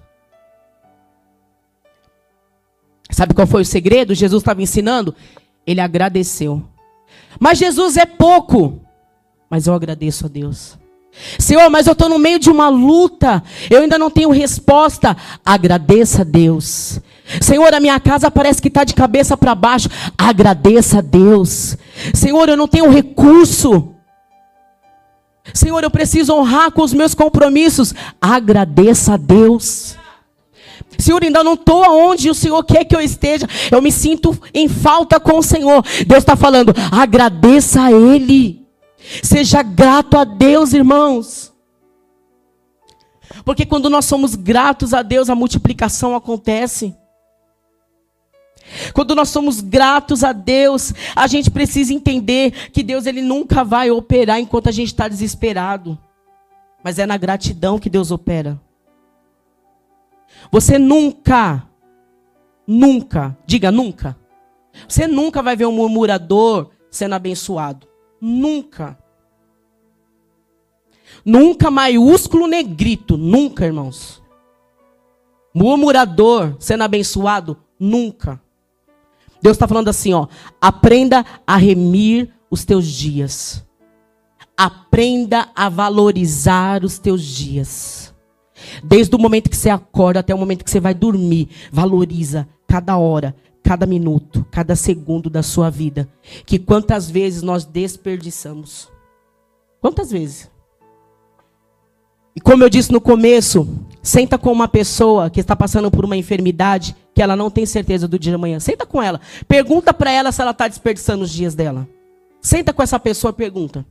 Sabe qual foi o segredo? Jesus estava ensinando. Ele agradeceu. Mas Jesus é pouco. Mas eu agradeço a Deus. Senhor, mas eu estou no meio de uma luta. Eu ainda não tenho resposta. Agradeça a Deus. Senhor, a minha casa parece que está de cabeça para baixo. Agradeça a Deus. Senhor, eu não tenho recurso. Senhor, eu preciso honrar com os meus compromissos. Agradeça a Deus. Senhor, ainda não estou aonde o Senhor quer que eu esteja. Eu me sinto em falta com o Senhor. Deus está falando, agradeça a Ele. Seja grato a Deus, irmãos. Porque quando nós somos gratos a Deus, a multiplicação acontece. Quando nós somos gratos a Deus, a gente precisa entender que Deus ele nunca vai operar enquanto a gente está desesperado. Mas é na gratidão que Deus opera. Você nunca, nunca, diga nunca. Você nunca vai ver um murmurador sendo abençoado. Nunca. Nunca maiúsculo negrito. Nunca, irmãos. Murmurador sendo abençoado. Nunca. Deus está falando assim, ó. Aprenda a remir os teus dias. Aprenda a valorizar os teus dias. Desde o momento que você acorda até o momento que você vai dormir, valoriza cada hora, cada minuto, cada segundo da sua vida. Que quantas vezes nós desperdiçamos? Quantas vezes? E como eu disse no começo, senta com uma pessoa que está passando por uma enfermidade que ela não tem certeza do dia de amanhã. Senta com ela. Pergunta para ela se ela está desperdiçando os dias dela. Senta com essa pessoa e pergunta.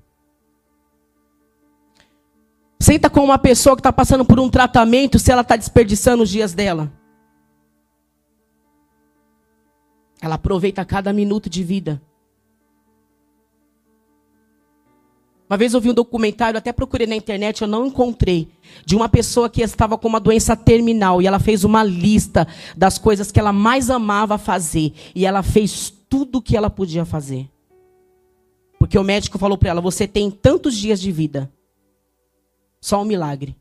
Senta com uma pessoa que está passando por um tratamento se ela está desperdiçando os dias dela. Ela aproveita cada minuto de vida. Uma vez eu vi um documentário, até procurei na internet, eu não encontrei, de uma pessoa que estava com uma doença terminal e ela fez uma lista das coisas que ela mais amava fazer e ela fez tudo o que ela podia fazer. Porque o médico falou para ela: "Você tem tantos dias de vida. Só um milagre.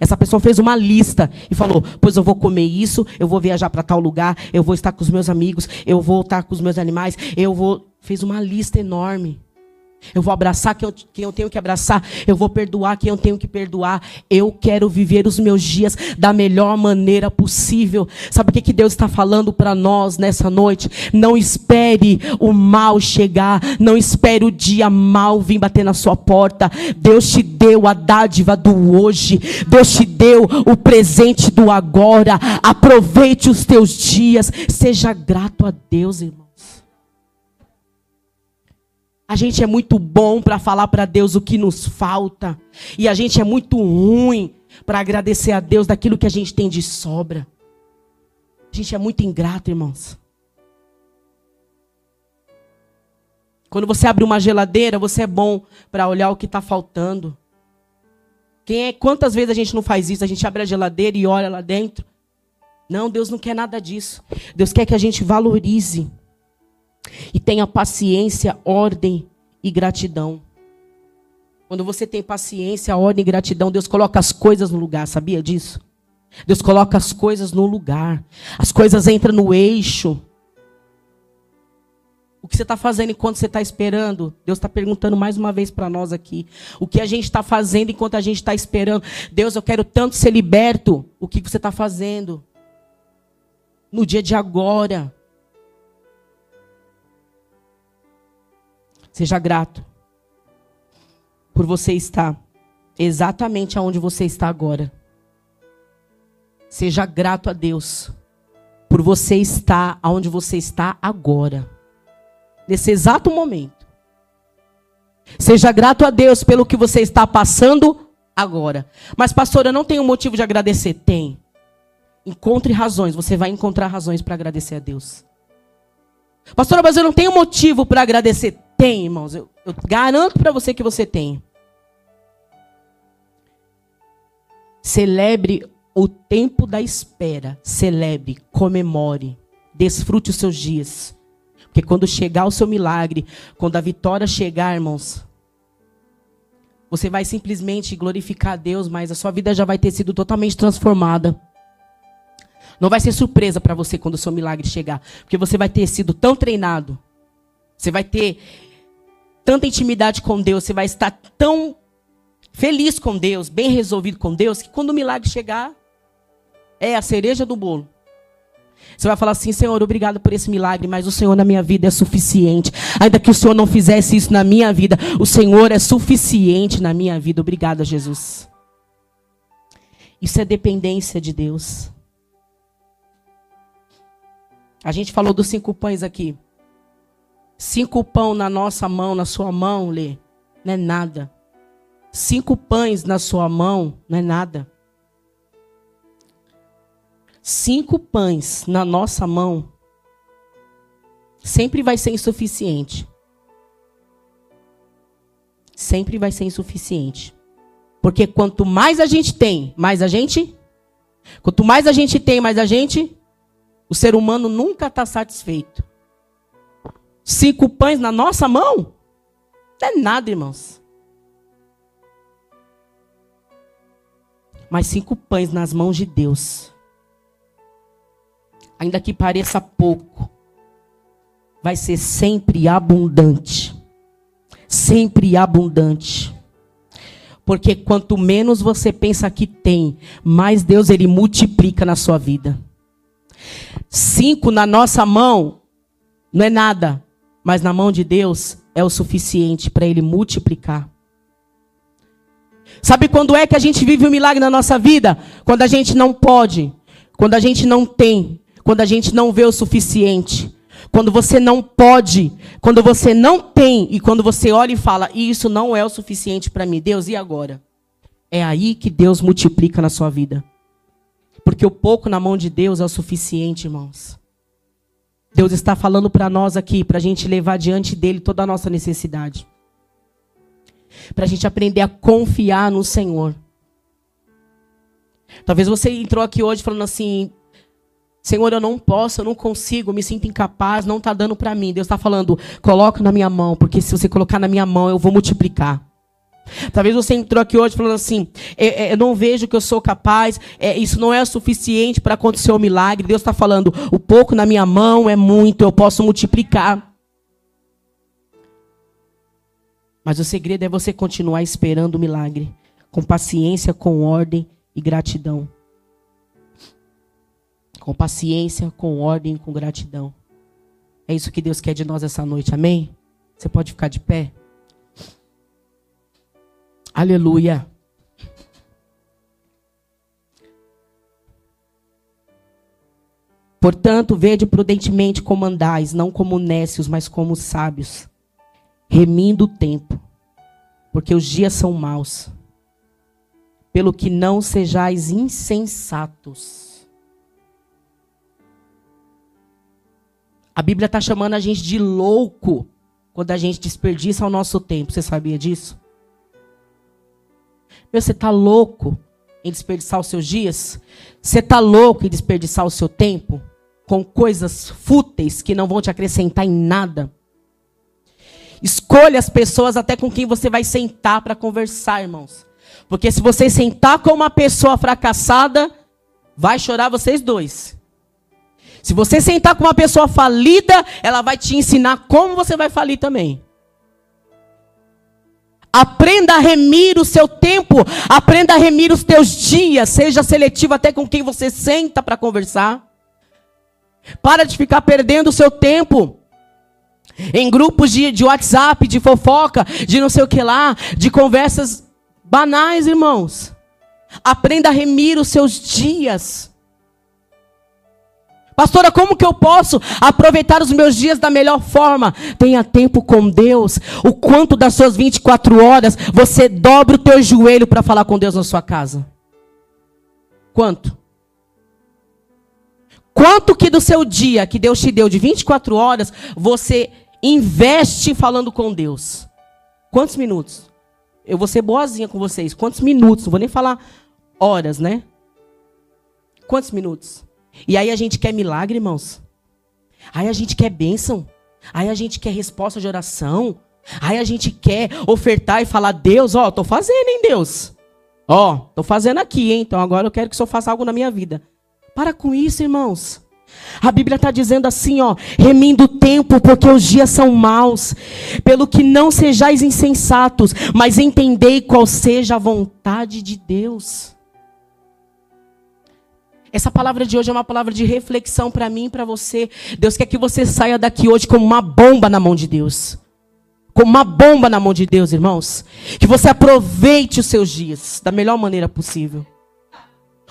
Essa pessoa fez uma lista e falou: Pois eu vou comer isso, eu vou viajar para tal lugar, eu vou estar com os meus amigos, eu vou estar com os meus animais, eu vou. Fez uma lista enorme. Eu vou abraçar quem eu, quem eu, tenho que abraçar. Eu vou perdoar quem eu tenho que perdoar. Eu quero viver os meus dias da melhor maneira possível. Sabe o que, que Deus está falando para nós nessa noite? Não espere o mal chegar. Não espere o dia mal vir bater na sua porta. Deus te deu a dádiva do hoje. Deus te deu o presente do agora. Aproveite os teus dias. Seja grato a Deus, irmão. A gente é muito bom para falar para Deus o que nos falta. E a gente é muito ruim para agradecer a Deus daquilo que a gente tem de sobra. A gente é muito ingrato, irmãos. Quando você abre uma geladeira, você é bom para olhar o que está faltando. Quem é, quantas vezes a gente não faz isso? A gente abre a geladeira e olha lá dentro. Não, Deus não quer nada disso. Deus quer que a gente valorize e tenha paciência, ordem e gratidão. Quando você tem paciência, ordem e gratidão, Deus coloca as coisas no lugar, sabia disso? Deus coloca as coisas no lugar. As coisas entram no eixo. O que você está fazendo enquanto você está esperando? Deus está perguntando mais uma vez para nós aqui. O que a gente está fazendo enquanto a gente está esperando? Deus, eu quero tanto ser liberto. O que você está fazendo? No dia de agora. Seja grato por você estar exatamente aonde você está agora. Seja grato a Deus por você estar aonde você está agora. Nesse exato momento. Seja grato a Deus pelo que você está passando agora. Mas, pastor, eu não tenho motivo de agradecer. Tem. Encontre razões. Você vai encontrar razões para agradecer a Deus. Pastor, mas eu não tenho motivo para agradecer. Tem, irmãos. Eu, eu garanto para você que você tem. Celebre o tempo da espera. Celebre, comemore, desfrute os seus dias. Porque quando chegar o seu milagre, quando a vitória chegar, irmãos, você vai simplesmente glorificar a Deus, mas a sua vida já vai ter sido totalmente transformada. Não vai ser surpresa para você quando o seu milagre chegar, porque você vai ter sido tão treinado. Você vai ter tanta intimidade com Deus, você vai estar tão feliz com Deus, bem resolvido com Deus, que quando o milagre chegar, é a cereja do bolo. Você vai falar assim, Senhor, obrigado por esse milagre, mas o Senhor na minha vida é suficiente. Ainda que o Senhor não fizesse isso na minha vida, o Senhor é suficiente na minha vida. Obrigada, Jesus. Isso é dependência de Deus. A gente falou dos cinco pães aqui. Cinco pão na nossa mão, na sua mão, Lê, não é nada. Cinco pães na sua mão, não é nada. Cinco pães na nossa mão sempre vai ser insuficiente. Sempre vai ser insuficiente. Porque quanto mais a gente tem, mais a gente. Quanto mais a gente tem, mais a gente. O ser humano nunca está satisfeito cinco pães na nossa mão? Não é nada, irmãos. Mas cinco pães nas mãos de Deus, ainda que pareça pouco, vai ser sempre abundante. Sempre abundante. Porque quanto menos você pensa que tem, mais Deus ele multiplica na sua vida. Cinco na nossa mão não é nada, mas na mão de Deus é o suficiente para Ele multiplicar. Sabe quando é que a gente vive um milagre na nossa vida? Quando a gente não pode, quando a gente não tem, quando a gente não vê o suficiente. Quando você não pode, quando você não tem e quando você olha e fala, isso não é o suficiente para mim, Deus, e agora? É aí que Deus multiplica na sua vida. Porque o pouco na mão de Deus é o suficiente, irmãos. Deus está falando para nós aqui, para a gente levar diante dele toda a nossa necessidade. Para a gente aprender a confiar no Senhor. Talvez você entrou aqui hoje falando assim: Senhor, eu não posso, eu não consigo, me sinto incapaz, não está dando para mim. Deus está falando: coloca na minha mão, porque se você colocar na minha mão, eu vou multiplicar. Talvez você entrou aqui hoje falando assim: eu, eu não vejo que eu sou capaz, é, isso não é suficiente para acontecer o um milagre. Deus está falando: o pouco na minha mão é muito, eu posso multiplicar. Mas o segredo é você continuar esperando o milagre, com paciência, com ordem e gratidão. Com paciência, com ordem, com gratidão. É isso que Deus quer de nós essa noite, amém? Você pode ficar de pé? Aleluia. Portanto, vede prudentemente como andais, não como nécios, mas como sábios, remindo o tempo, porque os dias são maus. Pelo que não sejais insensatos. A Bíblia está chamando a gente de louco quando a gente desperdiça o nosso tempo. Você sabia disso? Você está louco em desperdiçar os seus dias? Você está louco em desperdiçar o seu tempo com coisas fúteis que não vão te acrescentar em nada? Escolha as pessoas até com quem você vai sentar para conversar, irmãos. Porque se você sentar com uma pessoa fracassada, vai chorar vocês dois. Se você sentar com uma pessoa falida, ela vai te ensinar como você vai falir também. Aprenda a remir o seu tempo, aprenda a remir os teus dias, seja seletivo até com quem você senta para conversar. Para de ficar perdendo o seu tempo em grupos de, de WhatsApp, de fofoca, de não sei o que lá, de conversas banais, irmãos. Aprenda a remir os seus dias. Pastora, como que eu posso aproveitar os meus dias da melhor forma? Tenha tempo com Deus. O quanto das suas 24 horas você dobra o teu joelho para falar com Deus na sua casa? Quanto? Quanto que do seu dia que Deus te deu de 24 horas você investe falando com Deus? Quantos minutos? Eu vou ser boazinha com vocês. Quantos minutos? Não vou nem falar horas, né? Quantos minutos? E aí a gente quer milagre, irmãos. Aí a gente quer bênção. Aí a gente quer resposta de oração. Aí a gente quer ofertar e falar: Deus, ó, tô fazendo, hein, Deus. Ó, tô fazendo aqui, hein? Então agora eu quero que o Senhor faça algo na minha vida. Para com isso, irmãos. A Bíblia está dizendo assim, ó, remindo o tempo, porque os dias são maus, pelo que não sejais insensatos, mas entendei qual seja a vontade de Deus. Essa palavra de hoje é uma palavra de reflexão para mim e para você. Deus quer que você saia daqui hoje como uma bomba na mão de Deus. Como uma bomba na mão de Deus, irmãos. Que você aproveite os seus dias da melhor maneira possível.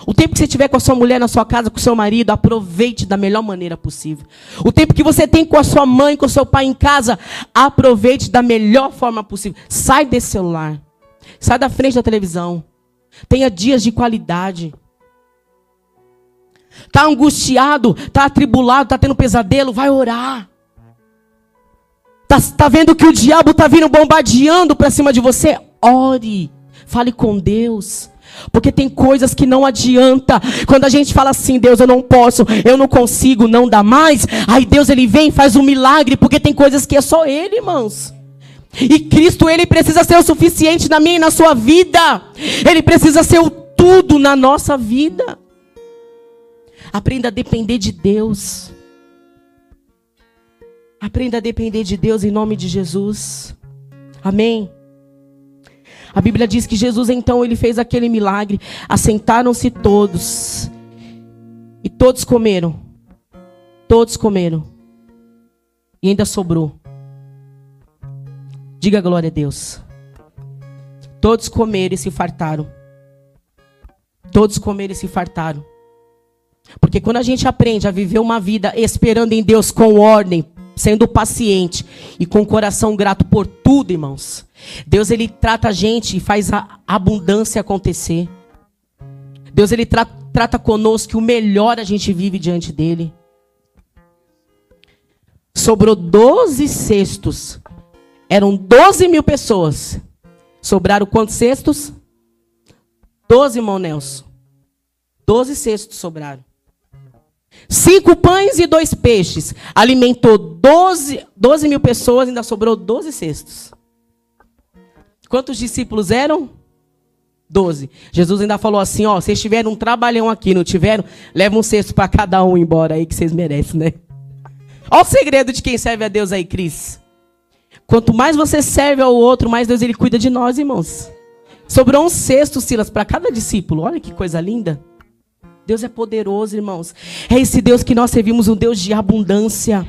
O tempo que você tiver com a sua mulher na sua casa, com o seu marido, aproveite da melhor maneira possível. O tempo que você tem com a sua mãe, com o seu pai em casa, aproveite da melhor forma possível. Sai desse celular. Sai da frente da televisão. Tenha dias de qualidade. Está angustiado, está atribulado, está tendo pesadelo, vai orar. Está tá vendo que o diabo está vindo bombardeando para cima de você? Ore, fale com Deus. Porque tem coisas que não adianta. Quando a gente fala assim, Deus, eu não posso, eu não consigo, não dá mais. Aí Deus ele vem e faz um milagre, porque tem coisas que é só Ele, irmãos. E Cristo, Ele precisa ser o suficiente na minha e na sua vida. Ele precisa ser o tudo na nossa vida. Aprenda a depender de Deus. Aprenda a depender de Deus em nome de Jesus. Amém. A Bíblia diz que Jesus então ele fez aquele milagre, assentaram-se todos. E todos comeram. Todos comeram. E ainda sobrou. Diga glória a Deus. Todos comeram e se fartaram. Todos comeram e se fartaram. Porque quando a gente aprende a viver uma vida esperando em Deus com ordem, sendo paciente e com coração grato por tudo, irmãos, Deus ele trata a gente e faz a abundância acontecer. Deus ele tra trata conosco que o melhor a gente vive diante dele. sobrou 12 cestos. Eram 12 mil pessoas. Sobraram quantos cestos? 12, irmão Nelson. 12 cestos sobraram. Cinco pães e dois peixes. Alimentou 12, 12 mil pessoas, ainda sobrou 12 cestos. Quantos discípulos eram? 12. Jesus ainda falou assim: ó, vocês tiveram um trabalhão aqui, não tiveram? Leva um cesto para cada um embora aí que vocês merecem, né? Olha o segredo de quem serve a Deus aí, Cris. Quanto mais você serve ao outro, mais Deus ele cuida de nós, irmãos. Sobrou um cesto, Silas, para cada discípulo. Olha que coisa linda. Deus é poderoso, irmãos. É esse Deus que nós servimos, um Deus de abundância.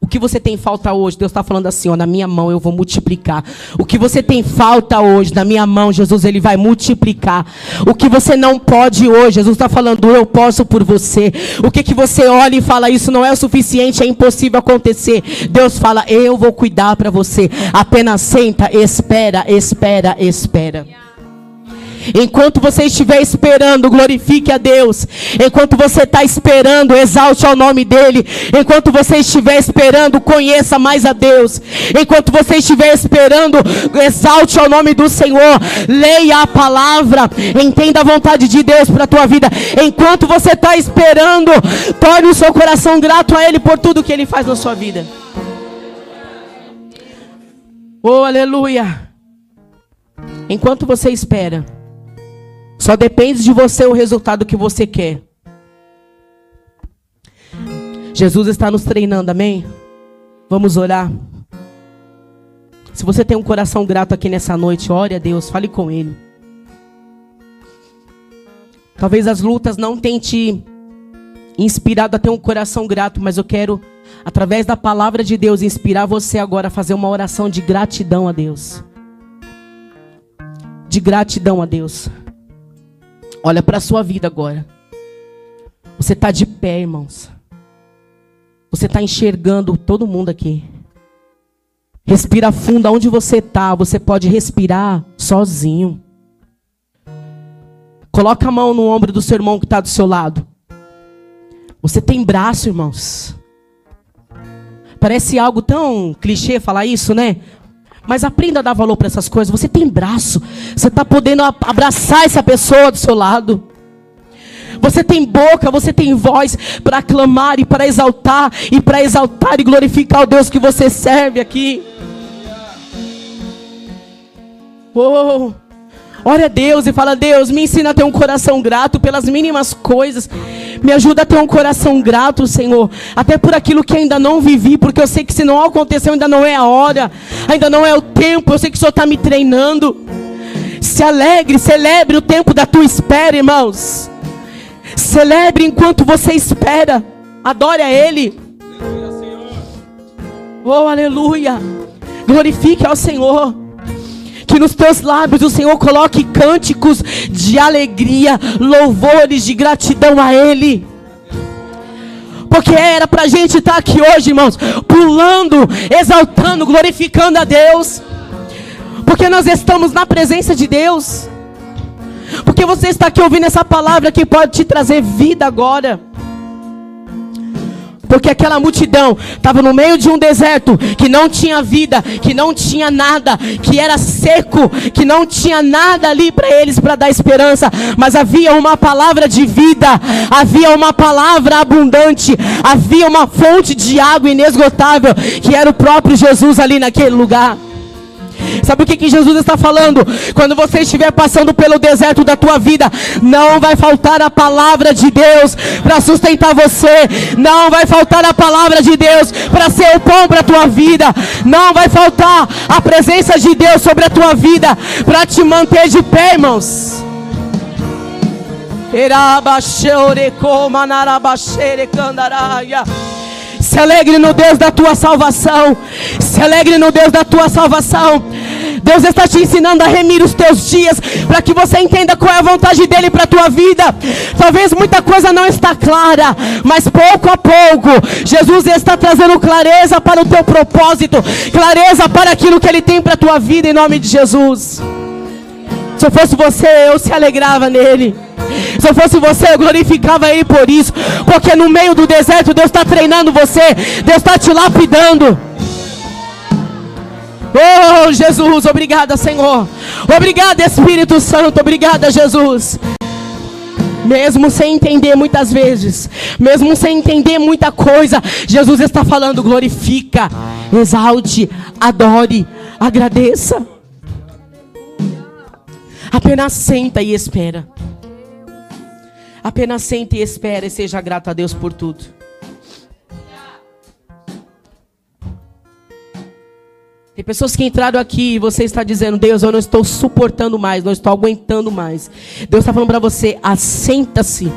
O que você tem falta hoje? Deus está falando assim, ó, na minha mão eu vou multiplicar. O que você tem falta hoje, na minha mão, Jesus, ele vai multiplicar. O que você não pode hoje, Jesus está falando, eu posso por você. O que, que você olha e fala, isso não é o suficiente, é impossível acontecer. Deus fala, eu vou cuidar para você. Apenas senta, espera, espera, espera. Enquanto você estiver esperando, glorifique a Deus. Enquanto você está esperando, exalte ao nome dEle. Enquanto você estiver esperando, conheça mais a Deus. Enquanto você estiver esperando, exalte ao nome do Senhor. Leia a palavra. Entenda a vontade de Deus para a tua vida. Enquanto você está esperando, torne o seu coração grato a Ele por tudo que Ele faz na sua vida. Oh, aleluia. Enquanto você espera. Só depende de você o resultado que você quer. Jesus está nos treinando, amém? Vamos orar. Se você tem um coração grato aqui nessa noite, ore a Deus, fale com Ele. Talvez as lutas não tenham te inspirado a ter um coração grato, mas eu quero, através da palavra de Deus, inspirar você agora a fazer uma oração de gratidão a Deus. De gratidão a Deus. Olha para a sua vida agora. Você está de pé, irmãos. Você está enxergando todo mundo aqui. Respira fundo aonde você está. Você pode respirar sozinho. Coloca a mão no ombro do seu irmão que está do seu lado. Você tem braço, irmãos. Parece algo tão clichê falar isso, né? Mas aprenda a dar valor para essas coisas. Você tem braço. Você está podendo abraçar essa pessoa do seu lado. Você tem boca, você tem voz para clamar e para exaltar e para exaltar e glorificar o Deus que você serve aqui. Oh. Ore a Deus e fala: Deus, me ensina a ter um coração grato pelas mínimas coisas. Me ajuda a ter um coração grato, Senhor. Até por aquilo que ainda não vivi, porque eu sei que se não aconteceu, ainda não é a hora, ainda não é o tempo. Eu sei que o Senhor está me treinando. Se alegre, celebre o tempo da tua espera, irmãos. Celebre enquanto você espera. Adore a Ele. Oh, aleluia. Glorifique ao Senhor. Que nos teus lábios o Senhor coloque cânticos de alegria, louvores de gratidão a Ele. Porque era para a gente estar tá aqui hoje, irmãos, pulando, exaltando, glorificando a Deus. Porque nós estamos na presença de Deus. Porque você está aqui ouvindo essa palavra que pode te trazer vida agora. Porque aquela multidão estava no meio de um deserto que não tinha vida, que não tinha nada, que era seco, que não tinha nada ali para eles para dar esperança, mas havia uma palavra de vida, havia uma palavra abundante, havia uma fonte de água inesgotável, que era o próprio Jesus ali naquele lugar. Sabe o que, que Jesus está falando? Quando você estiver passando pelo deserto da tua vida, não vai faltar a palavra de Deus para sustentar você. Não vai faltar a palavra de Deus para ser o pão para a tua vida. Não vai faltar a presença de Deus sobre a tua vida para te manter de pé, irmãos. Se alegre no Deus da tua salvação. Se alegre no Deus da tua salvação. Deus está te ensinando a remir os teus dias para que você entenda qual é a vontade dele para a tua vida. Talvez muita coisa não está clara, mas pouco a pouco Jesus está trazendo clareza para o teu propósito, clareza para aquilo que ele tem para a tua vida em nome de Jesus. Se eu fosse você, eu se alegrava nele. Se eu fosse você, eu glorificava Ele por isso. Porque no meio do deserto, Deus está treinando você. Deus está te lapidando. Oh, Jesus, obrigada, Senhor. Obrigada, Espírito Santo. Obrigada, Jesus. Mesmo sem entender muitas vezes, mesmo sem entender muita coisa, Jesus está falando: glorifica, exalte, adore, agradeça. Apenas senta e espera. Apenas senta e espera e seja grato a Deus por tudo. Tem pessoas que entraram aqui e você está dizendo, Deus, eu não estou suportando mais, não estou aguentando mais. Deus está falando para você, assenta-se.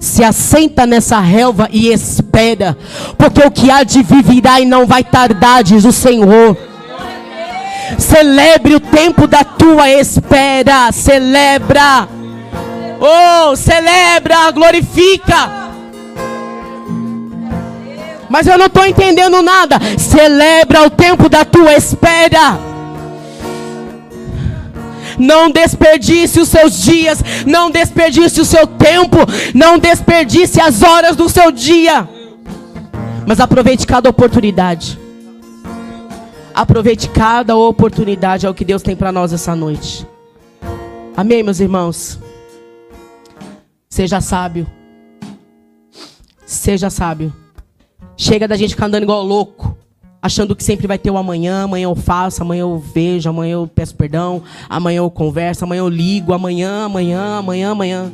Se assenta nessa relva e espera, porque o que há de vir virá e não vai tardar, diz o Senhor. Celebre o tempo da tua espera, celebra. Oh, celebra, glorifica. Mas eu não estou entendendo nada. Celebra o tempo da tua espera. Não desperdice os seus dias, não desperdice o seu tempo, não desperdice as horas do seu dia. Mas aproveite cada oportunidade. Aproveite cada oportunidade, é o que Deus tem para nós essa noite. Amém, meus irmãos? Seja sábio. Seja sábio. Chega da gente ficar andando igual louco, achando que sempre vai ter o amanhã, amanhã eu faço, amanhã eu vejo, amanhã eu peço perdão, amanhã eu converso, amanhã eu ligo, amanhã, amanhã, amanhã, amanhã.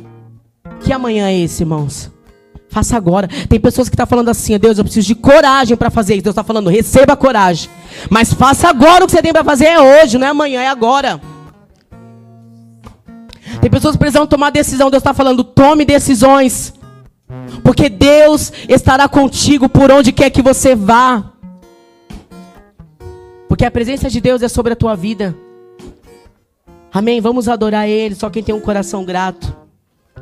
Que amanhã é esse, irmãos? Faça agora. Tem pessoas que estão tá falando assim, Deus, eu preciso de coragem para fazer isso. Deus está falando, receba coragem. Mas faça agora o que você tem para fazer é hoje, não é amanhã, é agora. Tem pessoas que precisam tomar decisão. Deus está falando, tome decisões. Porque Deus estará contigo por onde quer que você vá. Porque a presença de Deus é sobre a tua vida. Amém? Vamos adorar Ele, só quem tem um coração grato.